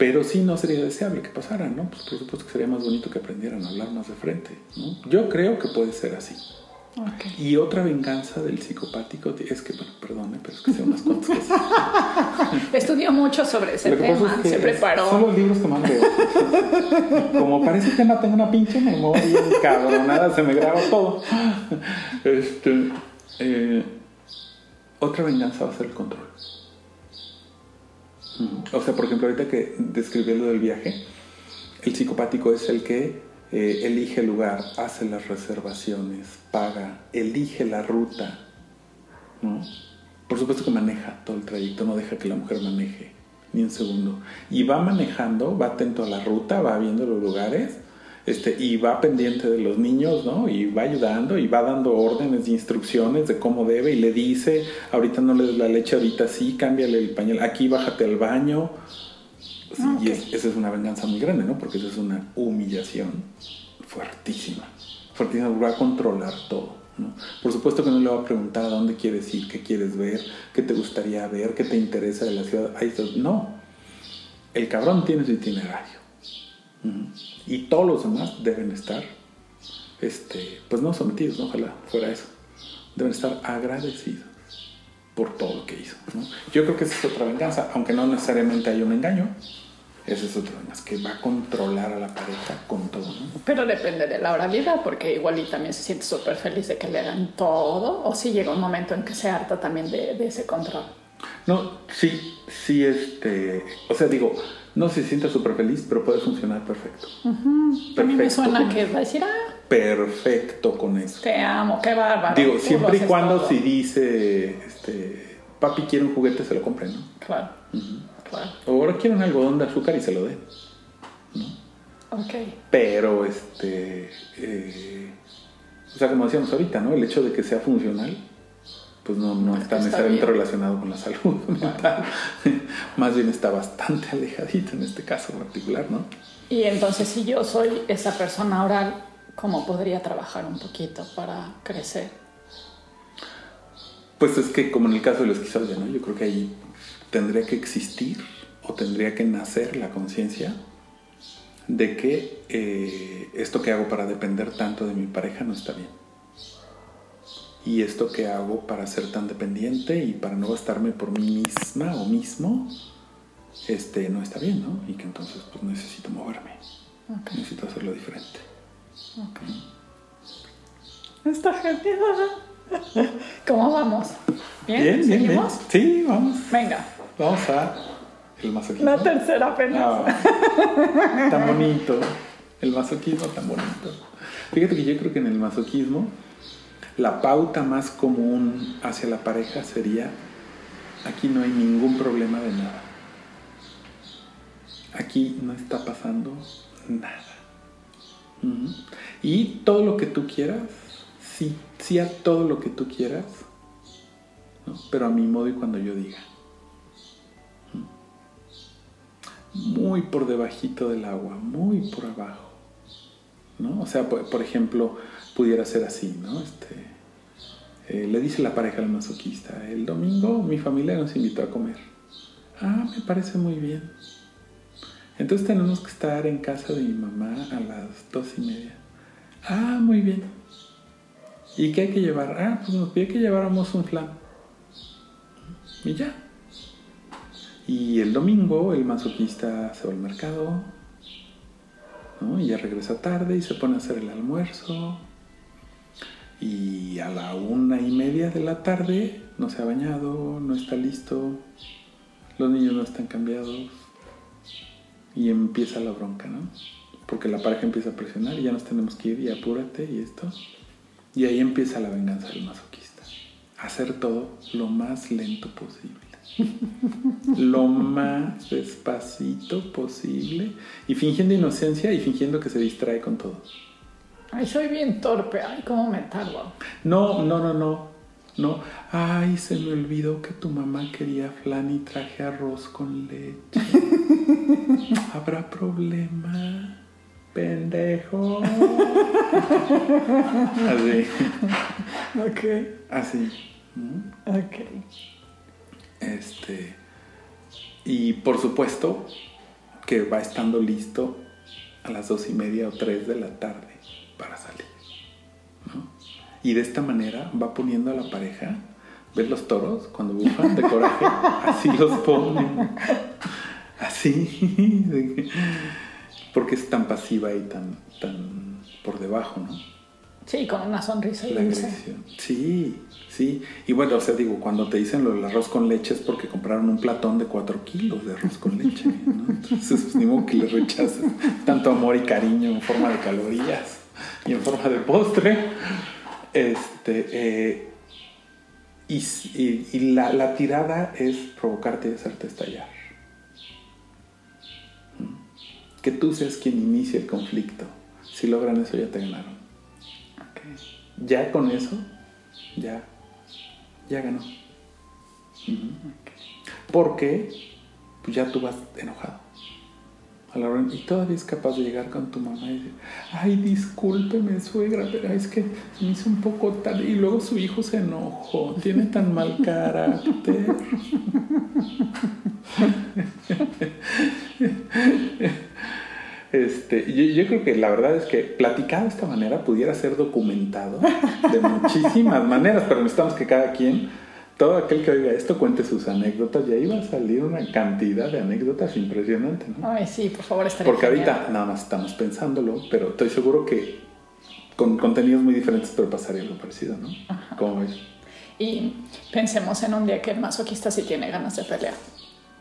Pero sí no sería deseable que pasara, ¿no? Pues por supuesto que sería más bonito que aprendieran a hablar más de frente, ¿no? Yo creo que puede ser así. Y otra venganza del psicopático es que, bueno, perdone, pero es que sé unas cuantas cosas. Estudió mucho sobre ese tema, es que se Son preparó. los libros que más leo. Como parece que no tengo una pinche memoria cabronada, se me graba todo. Este, eh, otra venganza va a ser el control. O sea, por ejemplo, ahorita que describí lo del viaje, el psicopático es el que eh, elige el lugar, hace las reservaciones, paga, elige la ruta, ¿no? Por supuesto que maneja todo el trayecto, no deja que la mujer maneje ni un segundo. Y va manejando, va atento a la ruta, va viendo los lugares, este, y va pendiente de los niños, ¿no? Y va ayudando y va dando órdenes y instrucciones de cómo debe y le dice, ahorita no le des la leche, ahorita sí, cámbiale el pañal, aquí bájate al baño. Sí, Ah, Y es- esa es una venganza muy grande, ¿no? Porque eso es una humillación fuertísima. Fuertísima, va a controlar todo. ¿no? Por supuesto que no le va a preguntar a dónde quieres ir, qué quieres ver, qué te gustaría ver, qué te interesa de la ciudad. Ahí está. No. El cabrón tiene su itinerario. Ujú. Y todos los demás deben estar, este, pues no sometidos, ¿no? ojalá fuera eso. Deben estar agradecidos por todo lo que hizo. ¿no? Yo creo que esa es otra venganza, aunque no necesariamente hay un engaño. Esa es otra venganza, que va a controlar a la pareja con todo. ¿no? Pero depende de la oralidad, porque igual y también se siente súper feliz de que le hagan todo, o si llega un momento en que se harta también de, de ese control. No, sí, sí, este, o sea, digo, no se siente súper feliz, pero puede funcionar perfecto. A mí me suena que va a decir, ah, perfecto con eso. Te amo, qué bárbaro. Digo, siempre y cuando todo. si dice, este, papi quiere un juguete, se lo compre, ¿no? Claro, claro. O ahora quiere un algodón de azúcar y se lo dé. Ok. Pero, este, eh, o sea, como decíamos ahorita, ¿no? El hecho de que sea funcional, pues no, no está Está necesariamente bien. relacionado con la salud mental. Más bien está bastante alejadito en este caso particular, ¿no? Y entonces, si yo soy esa persona oral, ¿cómo podría trabajar un poquito para crecer? Pues es que como en el caso de la esquizoide, ¿no? Yo creo que ahí tendría que existir o tendría que nacer la conciencia de que eh, esto que hago para depender tanto de mi pareja no está bien. Y esto que hago para ser tan dependiente y para no bastarme por mí misma o mismo, este, no está bien, ¿no? Y que entonces pues necesito moverme, Ok, necesito hacerlo diferente. ok. Está genial. ¿Cómo vamos? ¿Bien? bien, bien. ¿Seguimos? Sí, vamos. Venga, Vamos a el masoquismo. la tercera apenas. Ah, tan bonito. El masoquismo tan bonito. Fíjate que yo creo que en el masoquismo la pauta más común hacia la pareja sería aquí no hay ningún problema de nada. Aquí no está pasando nada. Y todo lo que tú quieras, sí, sí a todo lo que tú quieras, pero a mi modo y cuando yo diga. muy por debajito del agua, muy por abajo, ¿no? O sea, por, por ejemplo, pudiera ser así, ¿no? Este, eh, le dice la pareja al masoquista, el domingo mi familia nos invitó a comer. Ah, me parece muy bien. Entonces tenemos que estar en casa de mi mamá a las dos y media. Ah, muy bien. ¿Y qué hay que llevar? Ah, pues nos pide que lleváramos un flan. Y ya. Y el domingo el masoquista se va al mercado, ¿no? Y ya regresa tarde y se pone a hacer el almuerzo. Y a la una y media de la tarde no se ha bañado, no está listo, los niños no están cambiados. Y empieza la bronca, ¿no? Porque la pareja empieza a presionar y ya nos tenemos que ir y apúrate y esto. Y ahí empieza la venganza del masoquista. Hacer todo lo más lento posible lo más despacito posible y fingiendo inocencia y fingiendo que se distrae con todo. Ay, soy bien torpe. Ay, cómo me tardo. No, no, no, no. No. Ay, se me olvidó que tu mamá quería flan y traje arroz con leche. ¿Habrá problema? Pendejo. Así. Ok, Así. ¿no? ok. Este, y por supuesto que va estando listo a las dos y media o tres de la tarde para salir. ¿no? Y de esta manera va poniendo a la pareja, ¿ves los toros cuando bufan de coraje? Así los ponen. Así. Porque es tan pasiva y tan, tan por debajo, ¿no? Sí, con una sonrisa y La dulce. agresión. Sí, sí. Y bueno, o sea, digo, cuando te dicen lo del arroz con leche es porque compraron un platón de 4 kilos de arroz con leche, ¿no? Entonces, pues, ni modo que le rechaces tanto amor y cariño en forma de calorías y en forma de postre. Este, eh, y y- y la, la tirada es provocarte y hacerte estallar. ¿Mm? Que tú seas quien inicie el conflicto. Si logran eso, ya te ganaron ya con eso, ya, ya ganó. Porque pues ya tú vas enojado. Y todavía es capaz de llegar con tu mamá y decir, ay, discúlpeme, suegra, pero es que se me hizo un poco tarde. Y luego su hijo se enojó, tiene tan mal carácter. Este, yo, yo creo que la verdad es que platicado de esta manera pudiera ser documentado de muchísimas maneras, pero necesitamos que cada quien, todo aquel que oiga esto, cuente sus anécdotas y ahí va a salir una cantidad de anécdotas impresionante, ¿no? Ay, sí, por favor, estaría Porque ahorita genial. nada más estamos pensándolo, pero estoy seguro que con contenidos muy diferentes, pero pasaría algo parecido, ¿no? ¿Cómo ves? Y pensemos en un día que el masoquista sí tiene ganas de pelear.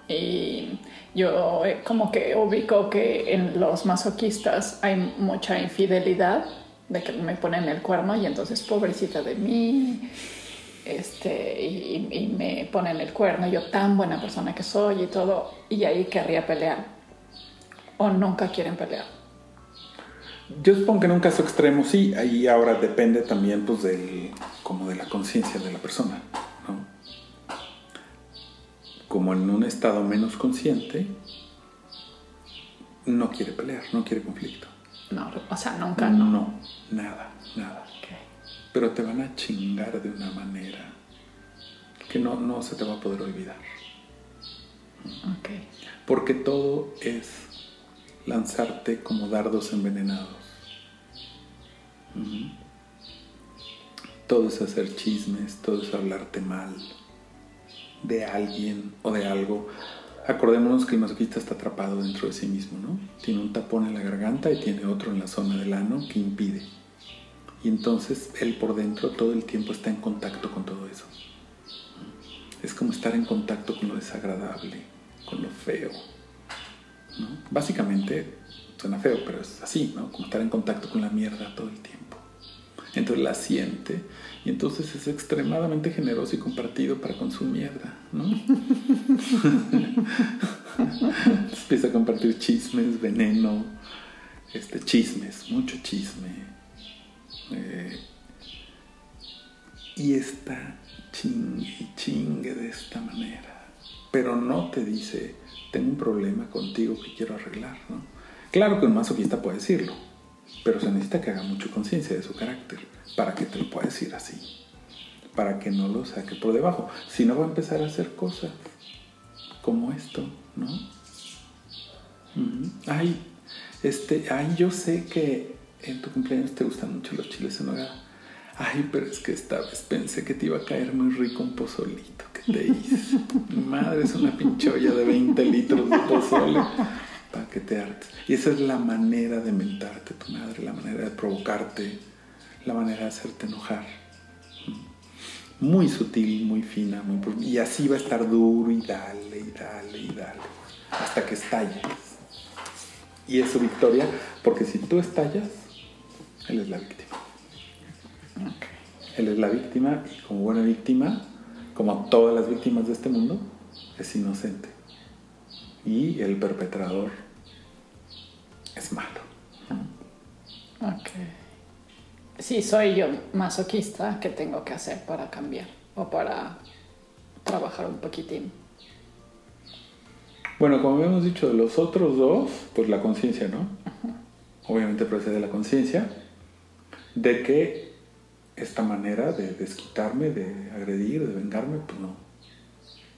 Y yo eh, como que ubico que en los masoquistas hay mucha infidelidad de que me ponen el cuerno y entonces pobrecita de mí, este, y, y me ponen el cuerno, yo tan buena persona que soy y todo, y ahí querría pelear. O nunca quieren pelear. Yo supongo que en un caso extremo sí, ahí ahora depende también pues del, como de la conciencia de la persona, ¿no? Como en un estado menos consciente, no quiere pelear, no quiere conflicto. No, o sea, nunca no. No, nada, nada. Pero te van a chingar de una manera que no, no se te va a poder olvidar. Ok. Porque todo es lanzarte como dardos envenenados. Todo es hacer chismes, todo es hablarte mal de alguien o de algo. Acordémonos que el masoquista está atrapado dentro de sí mismo, ¿no? Tiene un tapón en la garganta y tiene otro en la zona del ano que impide. Y entonces él por dentro todo el tiempo está en contacto con todo eso. Es como estar en contacto con lo desagradable, con lo feo. Básicamente suena feo, pero es así, ¿no? Como estar en contacto con la mierda todo el tiempo. Entonces la siente y entonces es extremadamente generoso y compartido para con su mierda, ¿no? Empieza a compartir chismes, veneno, este, chismes, mucho chisme. Eh, y está chingue y chingue de esta manera. Pero no te dice, tengo un problema contigo que quiero arreglar, ¿no? Claro que un masoquista puede decirlo, pero se necesita que haga mucho conciencia de su carácter para que te lo pueda decir así, para que no lo saque por debajo. Si no va a empezar a hacer cosas como esto, ¿no? Ujú. Ay, este, ay, yo sé que en tu cumpleaños te gustan mucho los chiles en nogada. Ay, pero es que esta vez pensé que te iba a caer muy rico un pozolito que te hice. Mi madre es una pincholla de 20 litros de pozole para que te hartes. Y esa es la manera de mentarte tu madre, la manera de provocarte, la manera de hacerte enojar. Muy sutil, muy fina, y así va a estar duro y dale y dale y dale hasta que estalles. Y es su victoria, porque si tú estallas, él es la víctima. Él es la víctima y como buena víctima, como todas las víctimas de este mundo, es inocente. Y el perpetrador es malo. Ok. Sí, soy yo masoquista, ¿qué tengo que hacer para cambiar? O para trabajar un poquitín. Bueno, como habíamos dicho de los otros dos, pues la conciencia, ¿no? Obviamente procede la conciencia de que esta manera de desquitarme, de agredir, de vengarme, pues no,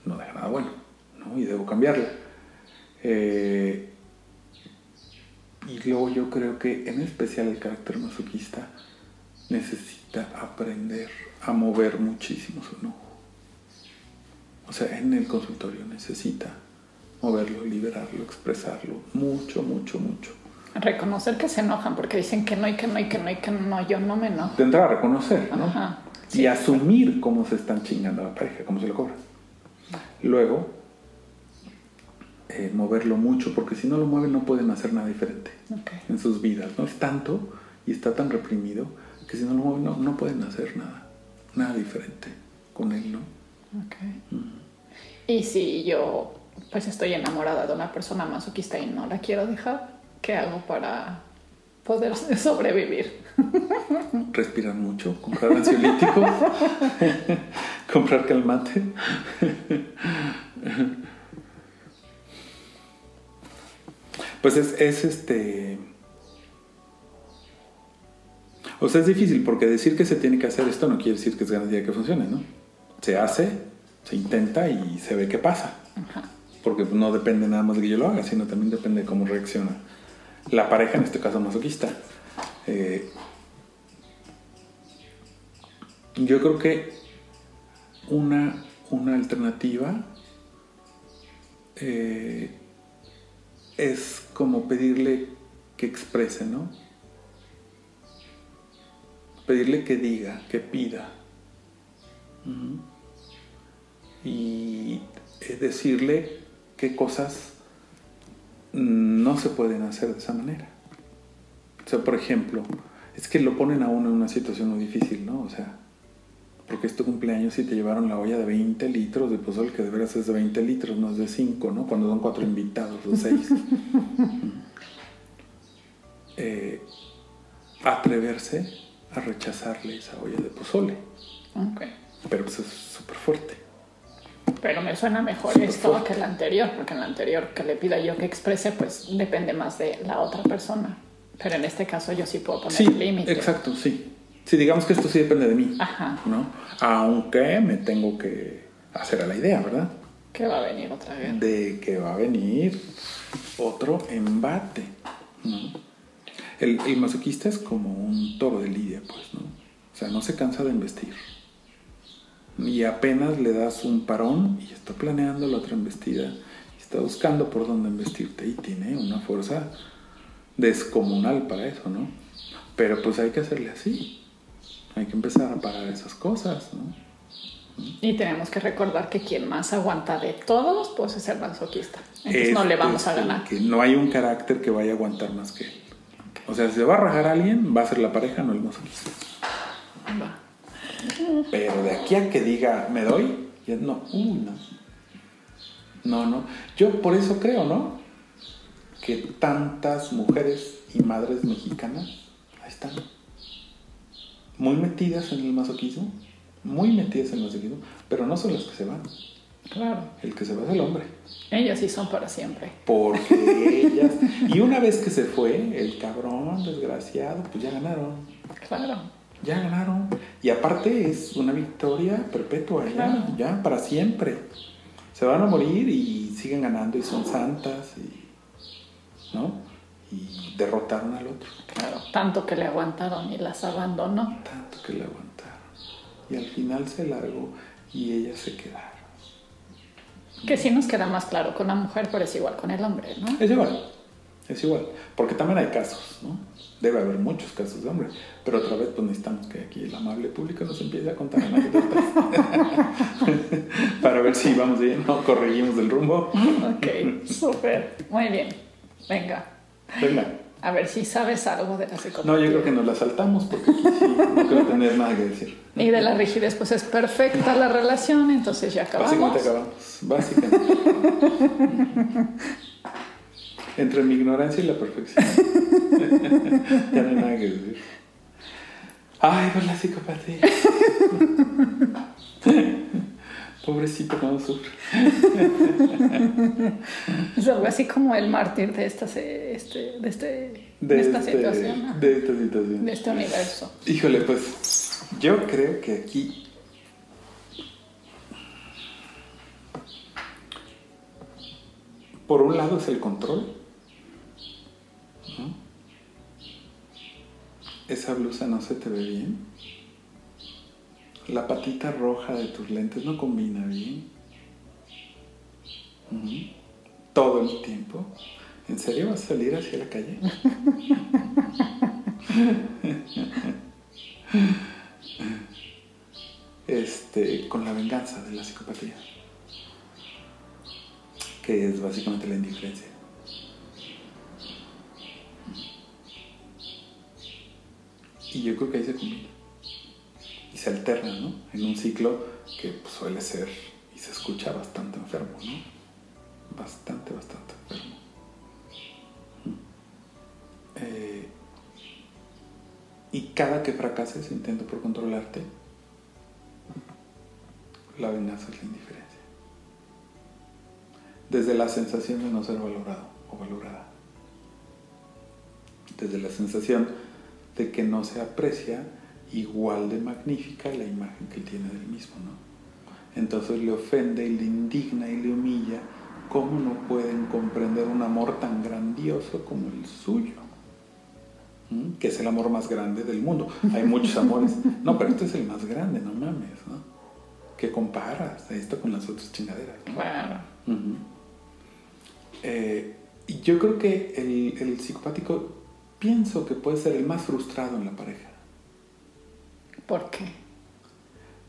no deja nada bueno, ¿no? Y debo cambiarla. Eh, y luego yo creo que en especial el carácter masoquista necesita aprender a mover muchísimo su enojo. O sea, en el consultorio necesita moverlo, liberarlo, expresarlo, mucho, mucho, mucho. Reconocer que se enojan porque dicen que no y que no y que no y que no, yo no me enojo. Entrar a reconocer, ¿no? Ajá, y asumir cómo se están chingando a la pareja, cómo se lo cobran. Luego, eh, moverlo mucho, porque si no lo mueven no pueden hacer nada diferente en sus vidas, ¿no? Es tanto y está tan reprimido que si no lo mueven no, no pueden hacer nada, nada diferente con él, ¿no? Ok. Y si yo pues estoy enamorada de una persona masoquista y no la quiero dejar, ¿qué hago para poder sobrevivir? Respirar mucho, comprar ansiolíticos, comprar calmante. Pues es, es este. O sea, es difícil porque decir que se tiene que hacer esto no quiere decir que es garantía que funcione, ¿no? Se hace, se intenta y se ve qué pasa. Ajá. Porque no depende nada más de que yo lo haga, sino también depende de cómo reacciona la pareja, en este caso masoquista. Eh, yo creo que una, una alternativa eh, es como pedirle que exprese, ¿no? Pedirle que diga, que pida. Y eh, decirle qué cosas no se pueden hacer de esa manera. O sea, por ejemplo, es que lo ponen a uno en una situación muy difícil, ¿no? O sea, porque es tu cumpleaños y te llevaron la olla de 20 litros de pozole, que de veras es de 20 litros, no es de 5, ¿no? Cuando son cuatro invitados o seis. Eh, atreverse a rechazarle esa olla de pozole. Pero pues es súper fuerte. Pero me suena mejor esto fuerte. que el anterior, porque en el anterior que le pida yo que exprese, pues depende más de la otra persona. Pero en este caso yo sí puedo poner Sí, límites. exacto, sí. Sí, digamos que esto sí depende de mí, Ajá. ¿no? Aunque me tengo que hacer a la idea, ¿verdad? Que va a venir otra vez. de que va a venir otro embate. ¿no? El, el masoquista es como un toro de lidia, pues, ¿no? O sea, no se cansa de embestir. Y apenas le das un parón y está planeando la otra embestida. Está buscando por dónde embestirte y tiene una fuerza descomunal para eso, ¿no? Pero pues hay que hacerle así. Hay que empezar a parar esas cosas, ¿no? Y tenemos que recordar que quien más aguanta de todos, pues es el masoquista. Entonces Es- no le vamos es a ganar. Que no hay un carácter que vaya a aguantar más que él. O sea, si se va a rajar a alguien, va a ser la pareja, no el masoquista. Va. Pero de aquí a que diga, me doy, ya no, uy, no. No, no. Yo por eso creo, ¿no? Que tantas mujeres y madres mexicanas, ahí están, muy metidas en el masoquismo, muy metidas en el masoquismo, pero no son las que se van. Claro. El que se va es el hombre. Ellos sí son para siempre. Porque ellas. Y una vez que se fue, el cabrón desgraciado, pues ya ganaron. Claro. Ya ganaron. Y aparte es una victoria perpetua, ya, Claro. ya para siempre. Se van a morir y siguen ganando y son santas y. ¿No? Y derrotaron al otro. Claro. Tanto que le aguantaron y las abandonó. Tanto que le aguantaron. Y al final se largó y ellas se quedaron. Que sí nos queda más claro con la mujer, pero es igual con el hombre, ¿no? Es igual, es igual. Porque también hay casos, ¿no? Debe haber muchos casos de hombres. Pero otra vez, pues necesitamos que aquí el amable público nos empiece a contar anécdotas. Para ver si vamos bien o corregimos el rumbo. Ok, súper. Muy bien. Venga. Venga. A ver si sabes algo de la psicopatía. No, yo creo que nos la saltamos porque aquí sí, no creo tener nada que decir. Y de la rigidez, pues es perfecta la relación, entonces ya acabamos. Básicamente acabamos. Básicamente. Entre mi ignorancia y la perfección. ya no hay nada que decir. Ay, pues la psicopatía. Pobrecito cuando sufre. Es algo así como el mártir de esta, se- este, de, este, de, esta este- situación, ¿no? De esta situación. de este universo. Híjole, pues yo creo que aquí por un lado es el control. Esa blusa no se te ve bien. La patita roja de tus lentes no combina bien. Todo el tiempo. ¿En serio vas a salir hacia la calle? este, con la venganza de la psicopatía, que es básicamente la indiferencia. Y yo creo que ahí se combina. Y se alterna, ¿no? En un ciclo que pues, suele ser y se escucha bastante enfermo, ¿no? Bastante, bastante enfermo. Eh, y cada que fracases, intento por controlarte, la venganza es la indiferencia. Desde la sensación de no ser valorado o valorada. Desde la sensación de que no se aprecia igual de magnífica la imagen que tiene del mismo, ¿no? Entonces le ofende y le indigna y le humilla. ¿Cómo no pueden comprender un amor tan grandioso como el suyo? ¿Mm? Que es el amor más grande del mundo. Hay muchos amores. No, pero este es el más grande, no mames, ¿no? ¿Qué comparas esto con las otras chingaderas? ¿no? Eh, yo creo que el, el psicopático pienso que puede ser el más frustrado en la pareja, ¿Por qué?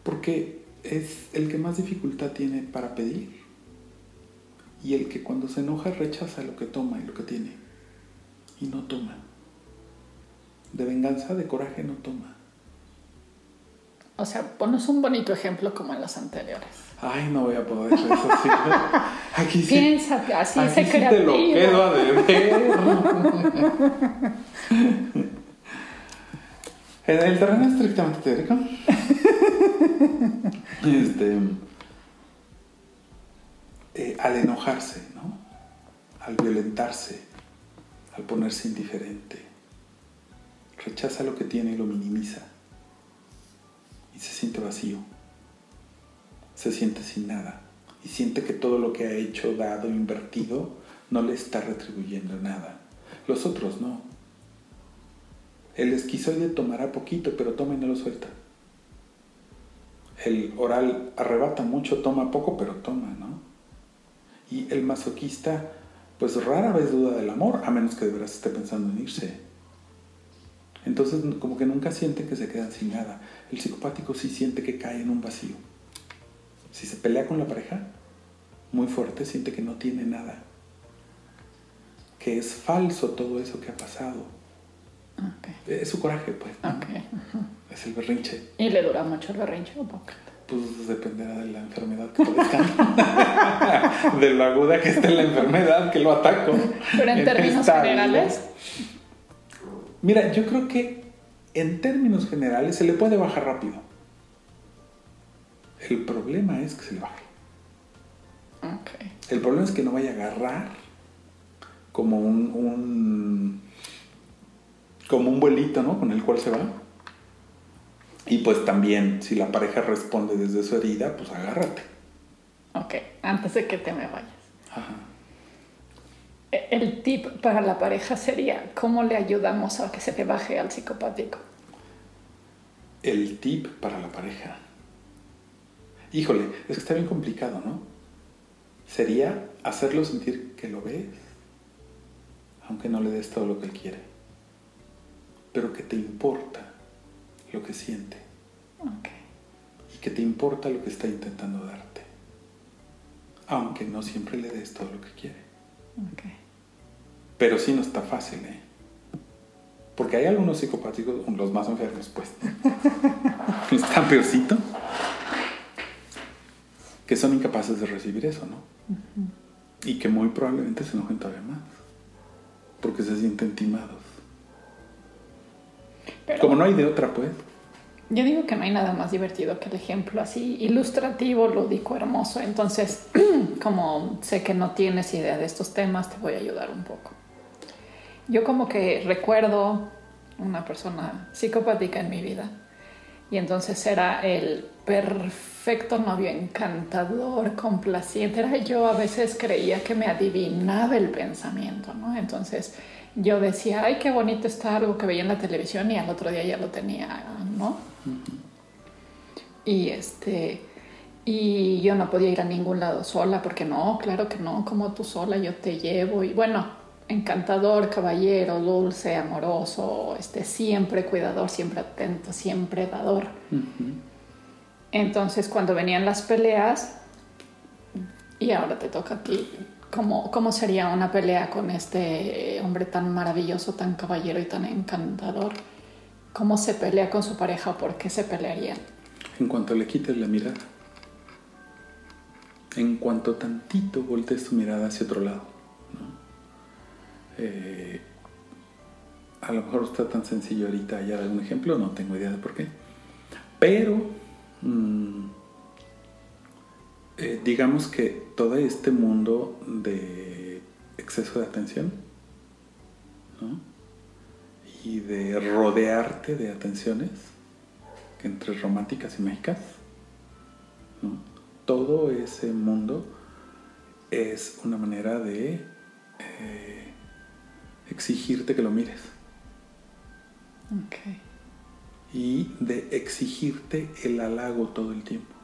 porque es el que más dificultad tiene para pedir y el que cuando se enoja rechaza lo que toma y lo que tiene y no toma. de venganza, de coraje no toma. O sea, ponos un bonito ejemplo como en los anteriores. Ay, no voy a poder eso. Sí. Aquí sí. Piénsate, así Aquí se sí te lo quedo a deber. en el terreno estrictamente teórico, este, eh, al enojarse, ¿no? Al violentarse, al ponerse indiferente, rechaza lo que tiene y lo minimiza y se siente vacío, se siente sin nada y siente que todo lo que ha hecho, dado, invertido, no le está retribuyendo nada. Los otros no. El esquizoide tomará poquito, pero toma y no lo suelta. El oral arrebata mucho, toma poco, pero toma, ¿no? Y el masoquista, pues rara vez duda del amor, a menos que de veras esté pensando en irse. Entonces, como que nunca siente que se quedan sin nada. El psicopático sí siente que cae en un vacío. Si se pelea con la pareja, muy fuerte, siente que no tiene nada. Que es falso todo eso que ha pasado. Es su coraje, pues. Es el berrinche. ¿Y le dura mucho el berrinche o poco? Pues dependerá de la enfermedad que padezcan. de lo aguda que esté la enfermedad que lo ataco. Pero en términos generales, Mira, yo creo que en términos generales se le puede bajar rápido. El problema es que se le baje. ok. El problema es que no vaya a agarrar como un, un- como un vuelito, ¿no? Con el cual se va. Y pues también, si la pareja responde desde su herida, pues agárrate. Ok, antes de que te me vayas. Ajá. E- El tip para la pareja sería cómo le ayudamos a que se le baje al psicopático. El tip para la pareja. Híjole, es que está bien complicado, ¿no? Sería hacerlo sentir que lo ves, aunque no le des todo lo que él quiere, pero que te importa lo que siente y que te importa lo que está intentando darte, aunque no siempre le des todo lo que quiere. Pero sí no está fácil, ¿eh? Porque hay algunos psicopáticos, los más enfermos, pues. Están peorcito. Que son incapaces de recibir eso, ¿no? Y que muy probablemente se enojen todavía más. Porque se sienten timados. Pero Como no hay de otra, pues. yo digo que no hay nada más divertido que el ejemplo así ilustrativo, lúdico, hermoso. Entonces, como sé que no tienes idea de estos temas, te voy a ayudar un poco. Yo como que recuerdo una persona psicopática en mi vida y entonces era el perfecto novio encantador, complaciente. Era yo a veces creía que me adivinaba el pensamiento, ¿no? Entonces yo decía, ay, qué bonito está algo que veía en la televisión y al otro día ya lo tenía, ¿no? Y este y yo no podía ir a ningún lado sola porque no, claro que no, como tú sola yo te llevo y bueno, encantador, caballero, dulce, amoroso, este siempre cuidador, siempre atento, siempre dador. Entonces, cuando venían las peleas, y ahora te toca a ti, ¿cómo, cómo sería una pelea con este hombre tan maravilloso, tan caballero y tan encantador? ¿Cómo se pelea con su pareja o por qué se pelearían? En cuanto le quites la mirada. En cuanto tantito voltees tu mirada hacia otro lado. Eh, a lo mejor está tan sencillo ahorita hallar algún ejemplo, no tengo idea de por qué. Pero mm, eh, digamos que todo este mundo de exceso de atención y de rodearte de atenciones entre románticas y mágicas, todo ese mundo es una manera de eh, exigirte que lo mires Ok. y de exigirte el halago todo el tiempo.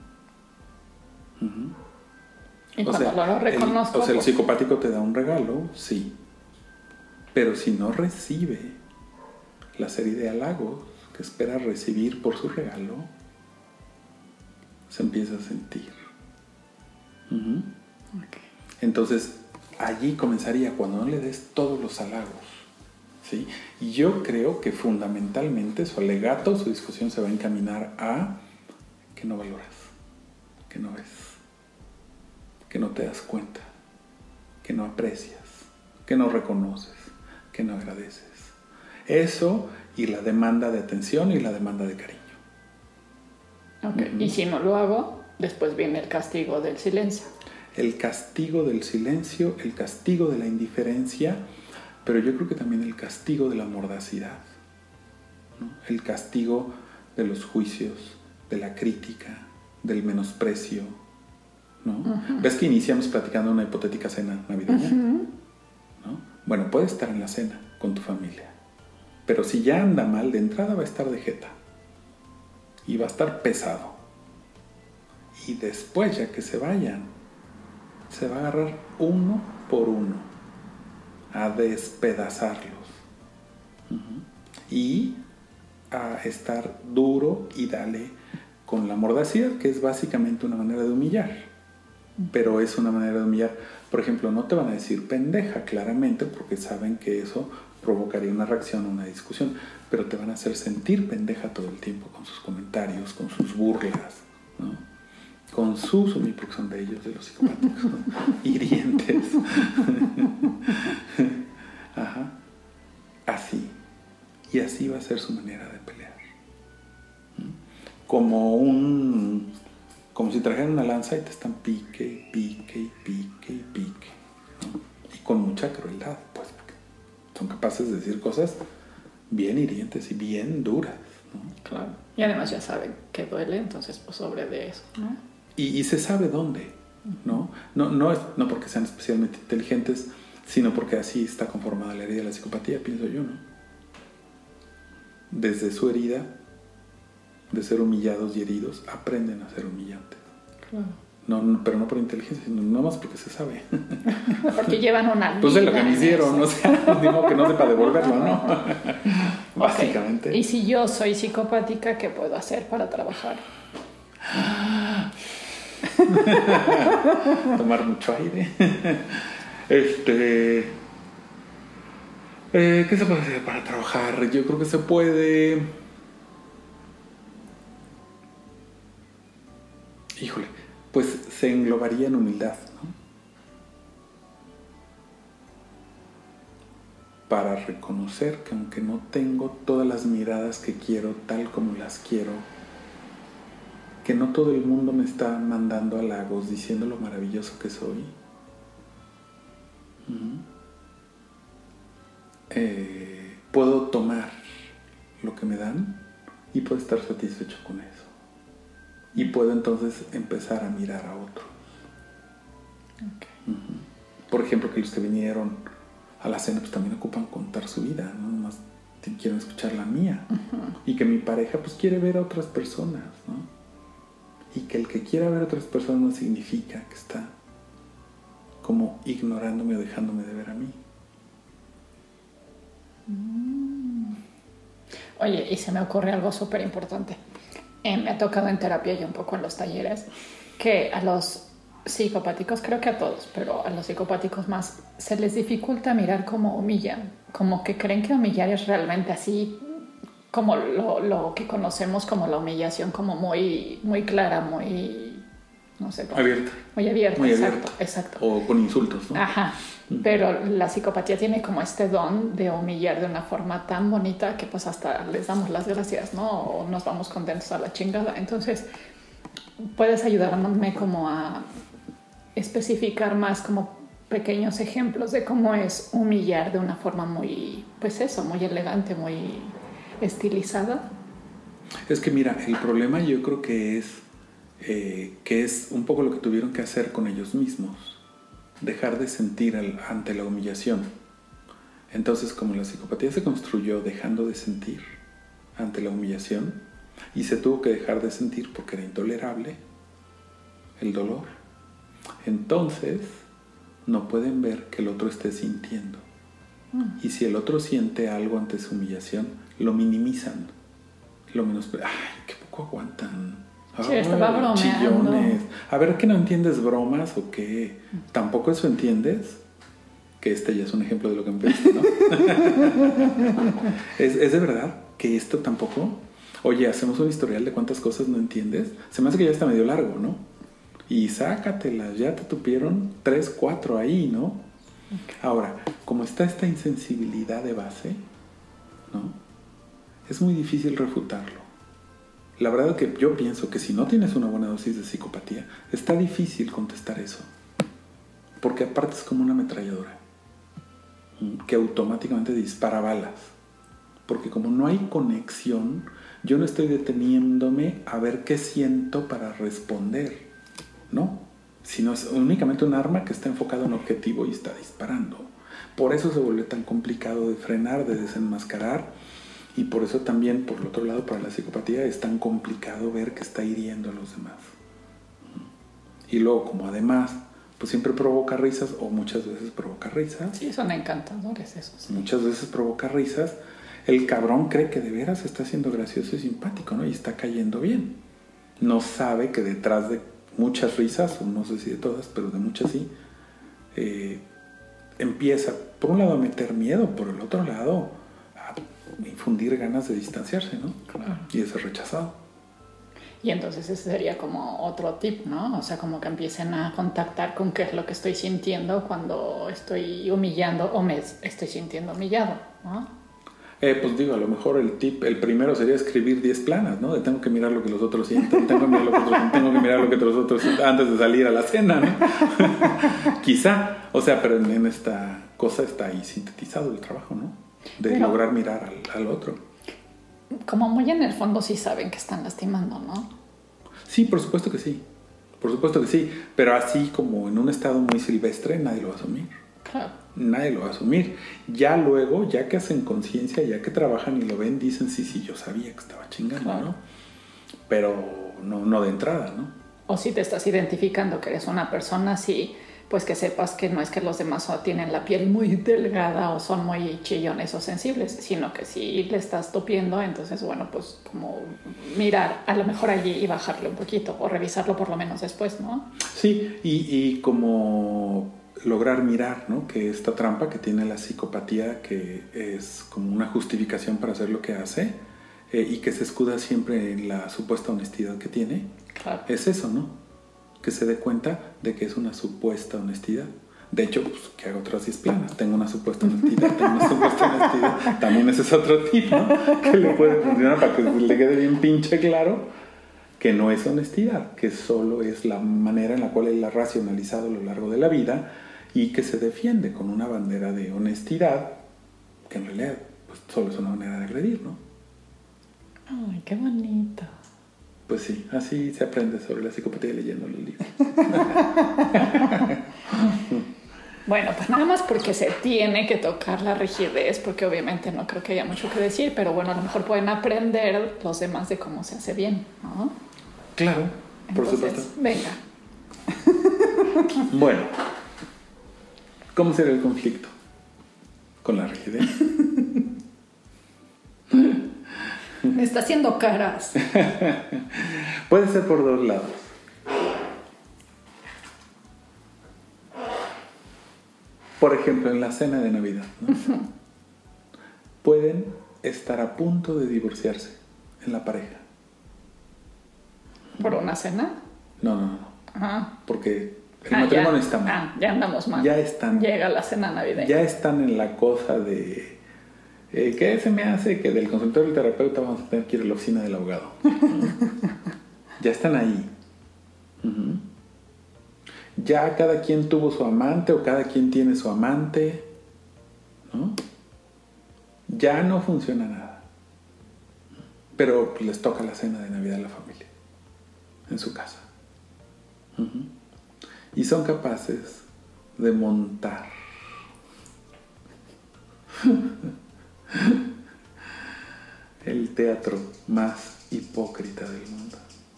Y O cuando sea, lo reconozco, El, o sea, el pues, psicopático te da un regalo, sí. Pero si no recibe la serie de halagos que espera recibir por su regalo, se empieza a sentir. Entonces, allí comenzaría cuando no le des todos los halagos, ¿sí? Y yo creo que fundamentalmente su alegato, su discusión se va a encaminar a que no valoras, que no ves, que no te das cuenta, que no aprecias, que no reconoces, que no agradeces. Eso y la demanda de atención y la demanda de cariño. Y si no lo hago, después viene el castigo del silencio. El castigo del silencio, el castigo de la indiferencia, pero yo creo que también el castigo de la mordacidad, el castigo de los juicios, de la crítica, del menosprecio. ¿no? ¿Ves que iniciamos platicando una hipotética cena navideña? ¿no? Bueno, puede estar en la cena con tu familia, pero si ya anda mal, de entrada va a estar de jeta y va a estar pesado. Y después, ya que se vayan, se va a agarrar uno por uno a despedazarlos y a estar duro y dale con la mordacidad, que es básicamente una manera de humillar. Pero es una manera de humillar. Por ejemplo, no te van a decir pendeja claramente porque saben que eso provocaría una reacción o una discusión, pero te van a hacer sentir pendeja todo el tiempo con sus comentarios, con sus burlas, con sus, porque son de ellos, de los psicopáticos, hirientes. Ajá. Así. Y así va a ser su manera de pelear. Como un. Como si trajeran una lanza y te están pique, pique, pique, pique. Y con mucha crueldad, pues son capaces de decir cosas bien hirientes y bien duras. Claro. Y además ya saben que duele, entonces pues sobre de eso. ¿no? Y, se sabe dónde, ¿no? No, no, es, no porque sean especialmente inteligentes, sino porque así está conformada la herida de la psicopatía, pienso yo, ¿no? Desde su herida de ser humillados y heridos, aprenden a ser humillantes. Claro. No, pero no por inteligencia, sino nada más porque se sabe. Porque llevan una Pues es lo que me hicieron, o sea, digo que no sepa devolverlo, ¿no? Básicamente. Y si yo soy psicopática, ¿qué puedo hacer para trabajar? Tomar mucho aire. Este. Eh, ¿Qué se puede hacer para trabajar? Yo creo que se puede. Híjole pues se englobaría en humildad. Para reconocer que aunque no tengo todas las miradas que quiero tal como las quiero, que no todo el mundo me está mandando halagos diciendo lo maravilloso que soy, eh, puedo tomar lo que me dan y puedo estar satisfecho con eso. Y puedo entonces empezar a mirar a otros. Por ejemplo, que los que vinieron a la cena pues también ocupan contar su vida, no más quieren escuchar la mía. Y que mi pareja pues quiere ver a otras personas, ¿no? Y que el que quiera ver a otras personas significa que está como ignorándome o dejándome de ver a mí. Mm. Oye, y se me ocurre algo súper importante. Eh, me ha tocado en terapia y un poco en los talleres que a los psicopáticos, creo que a todos, pero a los psicopáticos más, se les dificulta mirar cómo humillan, como que creen que humillar es realmente así como lo, lo que conocemos como la humillación, como muy, muy clara, muy, no sé. abierta. Muy abierta, exacto, exacto. O con insultos, ¿no? Ajá. Pero la psicopatía tiene como este don de humillar de una forma tan bonita que pues hasta les damos las gracias, ¿no? O nos vamos contentos a la chingada. Entonces, puedes ayudarme como a especificar más como pequeños ejemplos de cómo es humillar de una forma muy, pues eso, muy elegante, muy estilizada. Es que mira, el problema yo creo que es eh, que es un poco lo que tuvieron que hacer con ellos mismos dejar de sentir ante la humillación. Entonces, como la psicopatía se construyó dejando de sentir ante la humillación y se tuvo que dejar de sentir porque era intolerable el dolor, entonces no pueden ver que el otro esté sintiendo. Mm. Y si el otro siente algo ante su humillación, lo minimizan. Lo menos... ¡Ay, qué poco aguantan! Sí, estaba bromeando. A ver, ¿que no entiendes bromas o qué? ¿Tampoco eso entiendes? que este ya es un ejemplo de lo que me pediste, ¿no? ¿Es, ¿Es de verdad que esto tampoco? Oye, hacemos un historial de cuántas cosas no entiendes. Se me hace que ya está medio largo, ¿no? Y sácatelas, ya te tupieron tres, cuatro ahí, ¿no? Ahora, como está esta insensibilidad de base, ¿no? Es muy difícil refutarlo. La verdad es que yo pienso que si no tienes una buena dosis de psicopatía, está difícil contestar eso. Porque aparte es como una ametralladora que automáticamente dispara balas. Porque como no hay conexión, yo no estoy deteniéndome a ver qué siento para responder. No, sino es únicamente un arma que está enfocado en objetivo y está disparando. Por eso se vuelve tan complicado de frenar, de desenmascarar y por eso también, por el otro lado, para la psicopatía es tan complicado ver que está hiriendo a los demás. Y luego, como además, pues siempre provoca risas o muchas veces provoca risas. Sí, son encantadores esos. Muchas veces provoca risas. El cabrón cree que de veras está siendo gracioso y simpático, ¿no? Y está cayendo bien. No sabe que detrás de muchas risas, o no sé si de todas, pero de muchas sí, eh, empieza, por un lado, a meter miedo, por el otro lado, infundir ganas de distanciarse, ¿no? Claro. Y de ser rechazado. Y entonces ese sería como otro tip, ¿no? O sea, como que empiecen a contactar con qué es lo que estoy sintiendo cuando estoy humillando o me estoy sintiendo humillado, ¿no? Eh, pues digo, a lo mejor el tip, el primero sería escribir 10 planas, ¿no? De tengo que mirar lo que los otros sienten, tengo que mirar lo que, otros, tengo que, mirar lo que los otros sienten antes de salir a la cena, ¿no? Quizá, o sea, pero en, en, esta cosa está ahí sintetizado el trabajo, ¿no? De pero, lograr mirar al, al, otro. Como muy en el fondo sí saben que están lastimando, ¿no? Sí, por supuesto que sí, por supuesto que sí, pero así como en un estado muy silvestre nadie lo va a asumir. Claro nadie lo va a asumir. Ya luego, ya que hacen conciencia, ya que trabajan y lo ven, dicen, sí, sí, yo sabía que estaba chingando, claro. ¿no? Pero no, no de entrada, ¿no? O si te estás identificando que eres una persona así, pues que sepas que no es que los demás tienen la piel muy delgada o son muy chillones o sensibles, sino que si le estás topiendo, entonces, bueno, pues como mirar a lo mejor allí y bajarle un poquito o revisarlo por lo menos después, ¿no? Sí, y, y como lograr mirar ¿no? que esta trampa que tiene la psicopatía, que es como una justificación para hacer lo que hace eh, y que se escuda siempre en la supuesta honestidad que tiene, claro. es eso, ¿no? Que se dé cuenta de que es una supuesta honestidad. De hecho, pues, que haga otras 10 planas. Tengo una supuesta honestidad, tengo una supuesta honestidad. También ese es otro tip, ¿no? Que le puede funcionar para que le quede bien pinche claro que no es honestidad, que solo es la manera en la cual él ha racionalizado a lo largo de la vida y que se defiende con una bandera de honestidad, que en realidad pues, solo es una manera de agredir, ¿no? Ay, qué bonito. Pues sí, así se aprende sobre la psicopatía leyendo los libros. bueno, pues nada más porque se tiene que tocar la rigidez, porque obviamente no creo que haya mucho que decir, pero bueno, a lo mejor pueden aprender los demás de cómo se hace bien, ¿no? Claro, por supuesto. Venga. Bueno, ¿Cómo será el conflicto? Con la rigidez. Me está haciendo caras. Puede ser por dos lados. Por ejemplo, en la cena de Navidad. ¿no? Pueden estar a punto de divorciarse en la pareja. ¿Por una cena? No, no, no. Ajá. Porque el Ah, matrimonio ya. está mal. Ah, ya andamos mal. Ya están. Llega la cena navideña. Ya están en la cosa de. Eh, ¿Qué se me hace que del consultorio del terapeuta vamos a tener que ir a la oficina del abogado? ya están ahí. Ya cada quien tuvo su amante o cada quien tiene su amante. ¿no? Ya no funciona nada. Pero les toca la cena de Navidad a la familia. En su casa. Y son capaces de montar el teatro más hipócrita del mundo.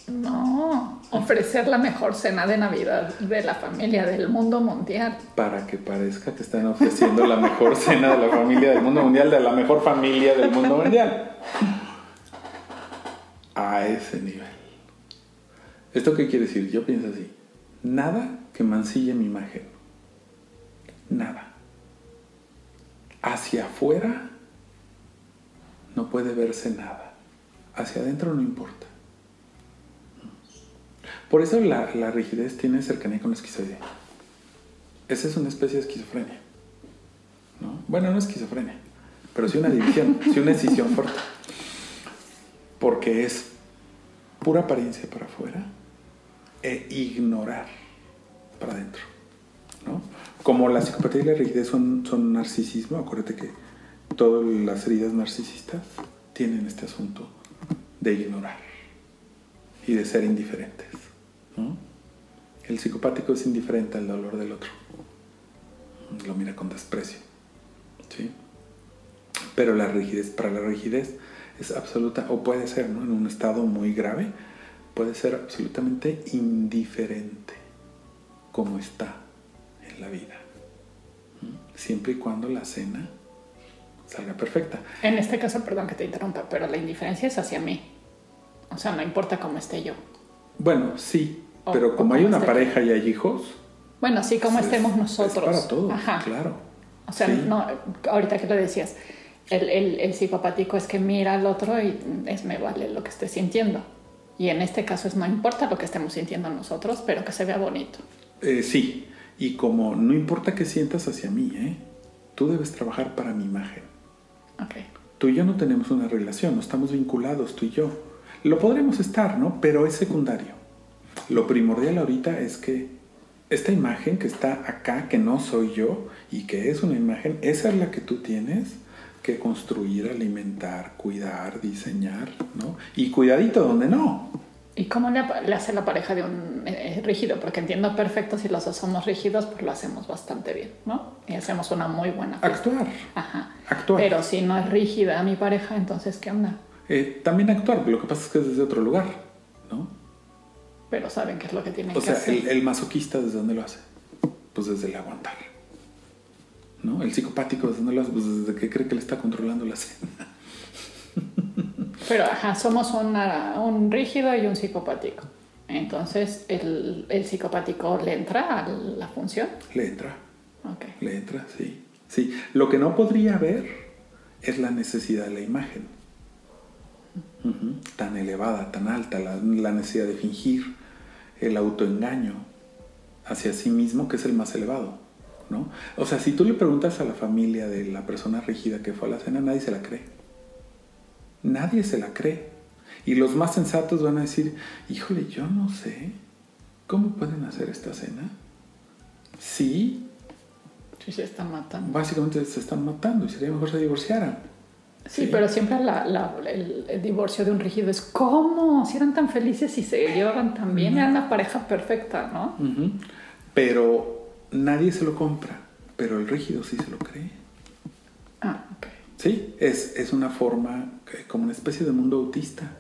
No, ofrecer la mejor cena de Navidad de la familia del mundo mundial. Para que parezca que están ofreciendo la mejor cena de la familia del mundo mundial, de la mejor familia del mundo mundial. A ese nivel. ¿Esto qué quiere decir? Yo pienso así. Nada que mancille mi imagen. Nada. hacia afuera no puede verse nada. Hacia adentro no importa. Por eso la, la rigidez tiene cercanía con la esquizoidea. Esa es una especie de esquizofrenia. ¿no? Bueno, no esquizofrenia, pero sí una división, sí una decisión fuerte. Porque es pura apariencia para afuera e ignorar para adentro. ¿no? Como la psicopatía y la rigidez son, son narcisismo, acuérdate que todas las heridas narcisistas tienen este asunto de ignorar y de ser indiferentes. El psicopático es indiferente al dolor del otro. Lo mira con desprecio. ¿sí? Pero la rigidez, para la rigidez es absoluta, o puede ser, ¿no? En un estado muy grave, puede ser absolutamente indiferente como está en la vida. Siempre y cuando la cena salga perfecta. En este caso, perdón que te interrumpa, pero la indiferencia es hacia mí. O sea, no importa cómo esté yo. Bueno, sí, pero como hay una pareja y hay hijos. Bueno, sí, como estemos nosotros. Es para todos, claro. O sea, no, ahorita que lo decías, el, el, el, psicopático es que mira al otro y es me vale lo que esté sintiendo. Y en este caso es no importa lo que estemos sintiendo nosotros, pero que se vea bonito. Eh, sí, y como no importa qué sientas hacia mí, ¿eh? tú debes trabajar para mi imagen. Tú y yo no tenemos una relación, no estamos vinculados, tú y yo. Lo podremos estar, ¿no? Pero es secundario. Lo primordial ahorita es que esta imagen que está acá, que no soy yo y que es una imagen, esa es la que tú tienes que construir, alimentar, cuidar, diseñar, ¿no? Y cuidadito donde no. ¿Y cómo le, hace la pareja de un eh, rígido? Porque entiendo perfecto, si los dos somos rígidos, pues lo hacemos bastante bien, ¿no? Y hacemos una muy buena Actuar. Ajá. Actuar. Pero si no es rígida mi pareja, entonces, ¿qué onda? Eh, también actuar, lo que pasa es que es desde otro lugar, ¿no? Pero saben qué es lo que tienen o que sea, hacer. El, el masoquista, ¿desde dónde lo hace? Pues desde el aguantar. ¿No? El psicopático, ¿desde dónde lo hace? Pues desde que cree que le está controlando la cena. Pero, ajá, somos una, un rígido y un psicopático. Entonces, ¿el, ¿el, psicopático le entra a la función? Le entra. Okay. Le entra, sí. Sí. Lo que no podría haber es la necesidad de la imagen. Uh -huh. Tan elevada, tan alta, la, la necesidad de fingir, el autoengaño hacia sí mismo, que es el más elevado. ¿no? O sea, si tú le preguntas a la familia de la persona rígida que fue a la cena, nadie se la cree. Nadie se la cree. Y los más sensatos van a decir, híjole, yo no sé, ¿cómo pueden hacer esta cena? Sí. Sí, se están matando. Básicamente se están matando y sería mejor se divorciaran. Sí, sí. pero siempre la, la, el, el, divorcio de un rígido es ¿cómo? Si eran tan felices y se llevaban tan bien, -huh. eran la pareja perfecta, ¿no? Uh -huh. Pero nadie se lo compra, pero el rígido sí se lo cree. Ah, ok. Sí, es, es una forma, como una especie de mundo autista.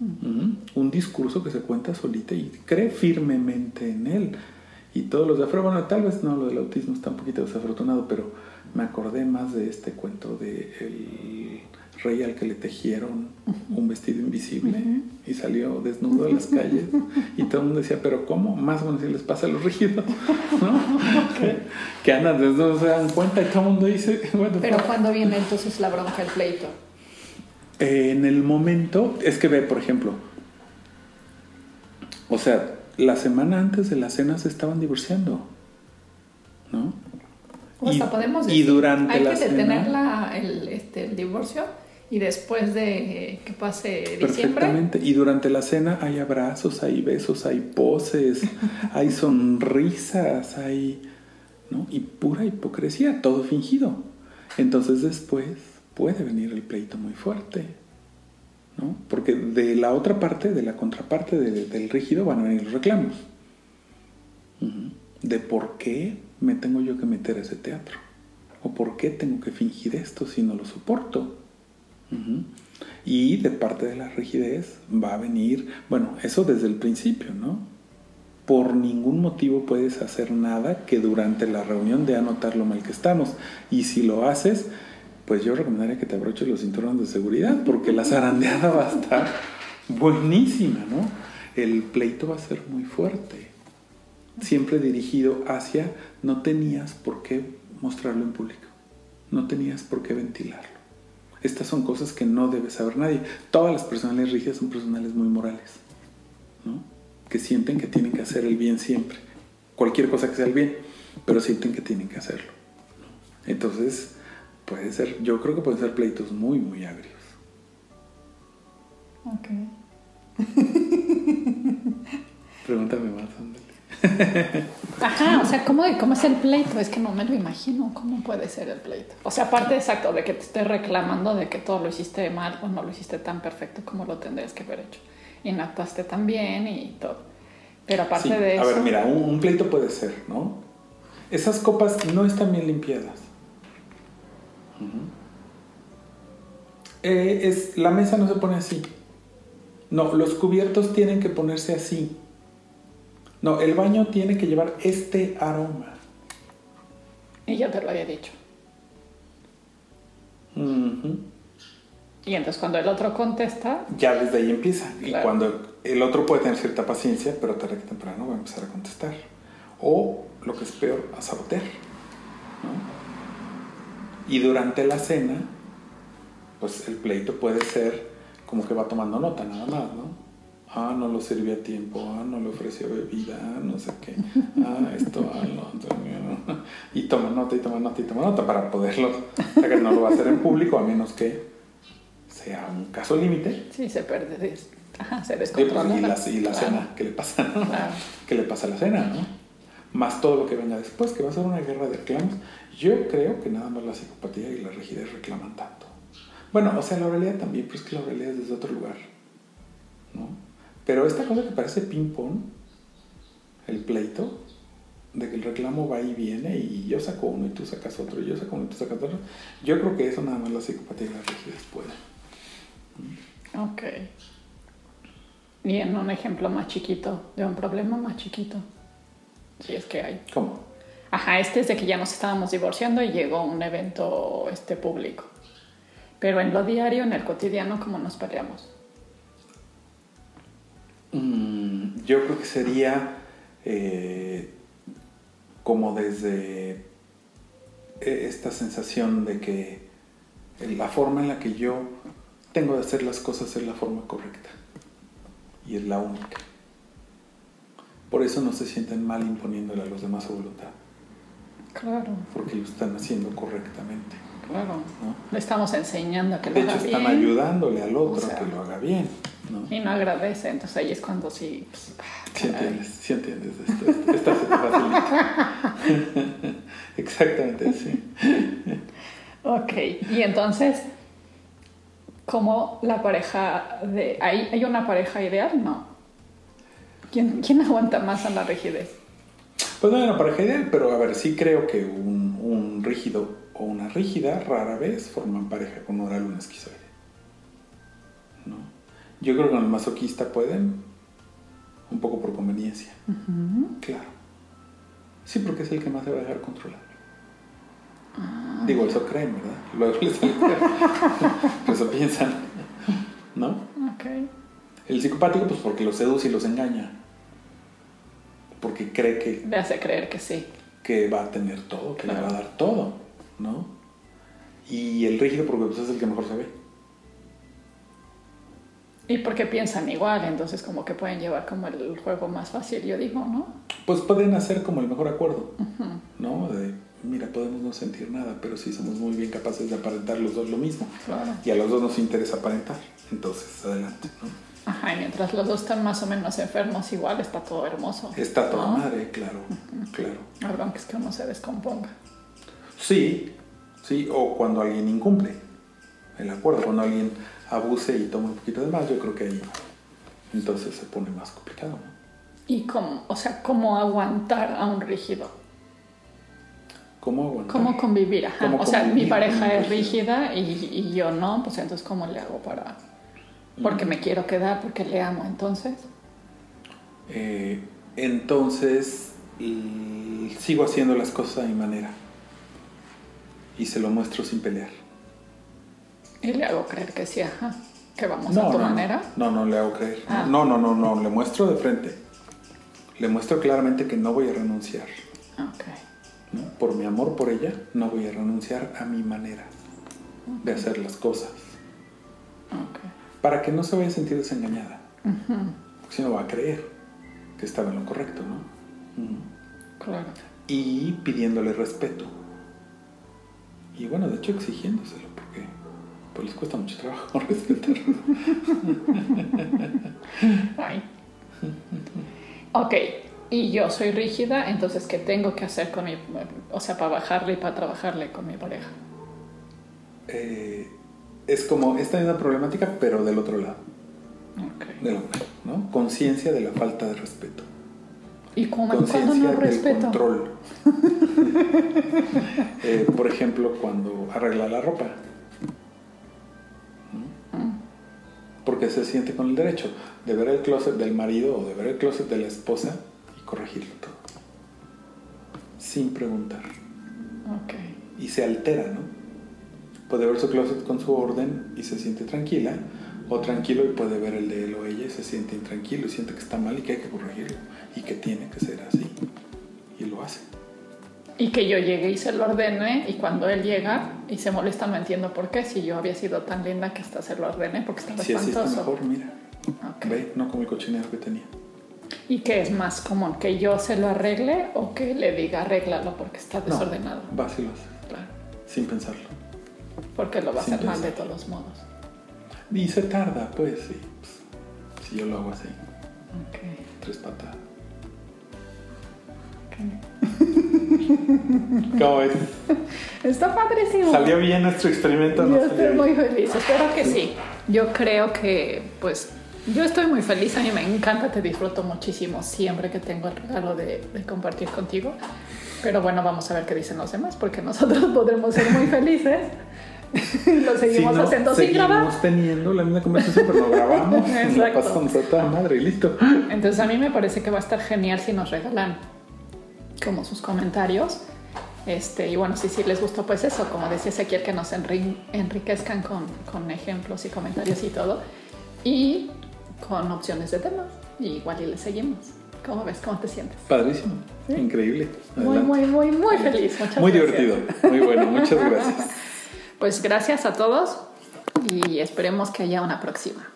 Un discurso que se cuenta solita y cree firmemente en él. Y todos los de bueno, tal vez no, lo del autismo está un poquito desafortunado, pero me acordé más de este cuento de rey al que le tejieron un vestido invisible uh -huh. y salió desnudo a las calles y todo el mundo decía, pero ¿cómo? Más o menos si les pasa a los rígidos, ¿no? okay. que andan desnudos, se dan cuenta y todo el mundo dice, bueno, Pero cuando viene entonces la bronca, el pleito. Eh, en el momento, es que ve, por ejemplo, o sea, la semana antes de la cena se estaban divorciando, ¿no? O sea, podemos decir, y durante hay la que detener cena, la, el, este, el divorcio y después de que pase diciembre. Perfectamente. Y durante la cena hay abrazos, hay besos, hay poses, hay sonrisas, hay. ¿no? Y pura hipocresía, todo fingido. Entonces después puede venir el pleito muy fuerte. ¿no? Porque de la otra parte, de la contraparte de, del rígido, van a venir los reclamos. De por qué me tengo yo que meter a ese teatro. O por qué tengo que fingir esto si no lo soporto. Y de parte de la rigidez va a venir, bueno, eso desde el principio, ¿no? Por ningún motivo puedes hacer nada que durante la reunión dé a notar lo mal que estamos. Y si lo haces, pues yo recomendaría que te abroches los cinturones de seguridad, porque la zarandeada va a estar buenísima, ¿no? El pleito va a ser muy fuerte. Siempre dirigido hacia, no tenías por qué mostrarlo en público. no tenías por qué ventilarlo. Estas son cosas que no debe saber nadie. Todas las personales rígidas son personales muy morales, ¿no? que sienten que tienen que hacer el bien siempre. Cualquier cosa que sea el bien, pero sienten que tienen que hacerlo. Entonces, puede ser, yo creo que pueden ser pleitos muy, muy agrios. Ok. Pregúntame más, ándale. Ajá, o sea, ¿cómo, ¿cómo es el pleito? Es que no me lo imagino. ¿Cómo puede ser el pleito? O sea, aparte exacto de que te esté reclamando de que todo lo hiciste mal o no lo hiciste tan perfecto como lo tendrías que haber hecho. Y no actuaste tan bien y todo. Pero aparte Sí, de A eso. ver, mira, un, un pleito puede ser, ¿no? Esas copas no están bien limpiadas. Eh, es, la mesa no se pone así. No, los cubiertos tienen que ponerse así. No, el baño tiene que llevar este aroma. Y yo te lo había dicho. Ujú. Y entonces cuando el otro contesta, Ya desde ahí empieza. Y cuando el otro puede tener cierta paciencia, pero tarde que temprano va a empezar a contestar. O, lo que es peor, a sabotear. ¿no? Y durante la cena, pues el pleito puede ser como que va tomando nota nada más, ¿no? Ah, no lo sirvió a tiempo, ah, no le ofreció bebida, ah, no sé qué, ah, esto, ah, no, otro, no. Y toma nota y toma nota y toma nota para poderlo, o sea que no lo va a hacer en público a menos que sea un caso límite. sí se pierde. Ajá, se pues, descontrola. y la, y la cena, ¿qué le pasa? no? ¿Qué le pasa a la cena, no? Más todo lo que venga después, que va a ser una guerra de reclamos. Yo creo que nada más la psicopatía y la rigidez reclaman tanto. Bueno, o sea, la realidad también, pero es que la realidad es desde otro lugar, ¿no? Pero esta cosa que parece ping-pong, el pleito, de que el reclamo va y viene y yo saco uno y tú sacas otro, y yo saco uno y tú sacas otro, yo creo que eso nada más la psicopatía y la rigidez pueden. Ok. Y en un ejemplo más chiquito, de un problema más chiquito, si es que hay. ¿Cómo? Ajá, este es de que ya nos estábamos divorciando y llegó un evento este público. Pero en lo diario, en el cotidiano, ¿cómo nos peleamos? Mm, yo creo que sería eh, como desde eh, esta sensación de que la forma en la que yo tengo de hacer las cosas es la forma correcta y es la única. Por eso no se sienten mal imponiéndole a los demás su voluntad, Claro, porque lo están haciendo correctamente. Claro. ¿no? Le estamos enseñando a que lo De hecho, haga están bien ayudándole al otro O sea, a que lo haga bien. ¿no? y no agradece. Entonces ahí es cuando sí. pues, ah, Sí entiendes, sí entiendes esto. esto- Esta se te facilita. Exactamente, sí. Ok, y entonces, ¿cómo la pareja de... ¿Hay, ¿Hay una pareja ideal? No. ¿Quién, ¿Quién aguanta más a la rigidez? Pues no hay una pareja ideal, pero a ver, sí creo que un, un rígido o una rígida rara vez forman pareja con oral o un esquizoide. ¿No? Yo creo que con el masoquista pueden, un poco por conveniencia. Claro. Sí, porque es el que más se va a dejar controlar. Digo, eso creen, ¿verdad? Luego les. Pero eso piensan. ¿No? Ok. El psicopático, pues porque los seduce y los engaña. Porque cree que, Le hace creer que sí. que va a tener todo, que le va a dar todo, ¿no? Y el rígido, porque pues, es el que mejor se ve. Y porque piensan igual, entonces como que pueden llevar como el juego más fácil, yo digo, ¿no? Pues pueden hacer como el mejor acuerdo, ¿no? De, mira, podemos no sentir nada, pero sí somos muy bien capaces de aparentar los dos lo mismo. Claro. Y a los dos nos interesa aparentar. Entonces, adelante, ¿no? Ajá, y mientras los dos están más o menos enfermos igual, está todo hermoso. Está toda ¿no? madre, claro, claro. Perdón, que es que uno se descomponga. Sí, sí, o cuando alguien incumple el acuerdo, cuando alguien abuse y toma un poquito de más, yo creo que ahí entonces se pone más complicado, ¿no? Y cómo, o sea, cómo aguantar a un rígido. ¿Cómo aguantar? ¿Cómo convivir? Ajá. ¿Cómo o sea, mi convivir pareja es rígida y, y yo no, pues entonces ¿cómo le hago para...? Porque me quiero quedar, porque le amo, entonces... Eh, entonces y sigo haciendo las cosas a mi manera y se lo muestro sin pelear. Y le hago creer que sí, ajá. Que vamos a tu no, manera. No, no le hago creer. Ah. No, no, no, no, le muestro de frente. Le muestro claramente que no voy a renunciar. Ok. ¿no? Por mi amor por ella, no voy a renunciar a mi manera de hacer las cosas. Ok. Para que no se vaya a sentir desengañada. Porque si no va a creer que estaba en lo correcto, ¿no? Claro. Y pidiéndole respeto. Y bueno, de hecho exigiéndoselo, porque pues les cuesta mucho trabajo respetar. Ay. Ok, y yo soy rígida, entonces ¿qué tengo que hacer con mi, o sea, para bajarle y para trabajarle con mi pareja? Eh, es como esta misma problemática, pero del otro lado, Ok. del hombre, ¿no? Conciencia de la falta de respeto. ¿Y cómo, cuando no respeto? control. Eh, por ejemplo, cuando arregla la ropa. Mm, Porque se siente con el derecho de ver el closet del marido o de ver el closet de la esposa y corregirlo todo. Sin preguntar. Ok. Y se altera, ¿no? Puede ver su closet con su orden y se siente tranquila. O tranquilo y puede ver el de él o ella y se siente intranquilo y siente que está mal y que hay que corregirlo. Y que tiene que ser así. Y lo hace. Y que yo llegue y se lo ordene y cuando él llega y se molesta no entiendo por qué, si yo había sido tan linda que hasta se lo ordene porque estaba Si así está espantoso. mejor, mira. Ok. Ve, no como el cochinero que tenía. ¿Y qué es más común? ¿Que yo se lo arregle o que le diga arréglalo porque está No, desordenado? vas y lo haces, Claro. sin pensarlo. Porque lo va a hacer mal de pensar. todos modos. Y se tarda, pues sí. pues, si yo lo hago así, Ok. tres patadas. ok. ¿Cómo ves? Está padrísimo. ¿Salió bien nuestro experimento? Yo no salió estoy bien? muy feliz, espero que sí. Yo creo que, pues, yo estoy muy feliz, a mí me encanta, te disfruto muchísimo siempre que tengo el regalo de, de compartir contigo. Pero bueno, vamos a ver qué dicen los demás, porque nosotros podremos ser muy felices. lo seguimos Si no, haciendo sin seguimos grabar. teniendo la misma conversación, pero no grabamos. La Exacto. pasamos a toda madre y listo. Entonces a mí me parece que va a estar genial si nos regalan como sus comentarios. Este, y bueno, si sí les gustó, pues eso, como decía Ezequiel, que nos enri- enriquezcan con, con ejemplos y comentarios y todo. Y con opciones de temas. Y igual y le seguimos. ¿Cómo ves? ¿Cómo te sientes? Padrísimo. Increíble. Muy, muy, muy, muy feliz. Muchas Muy gracias. divertido. Muy bueno. Muchas gracias. Pues gracias a todos y esperemos que haya una próxima.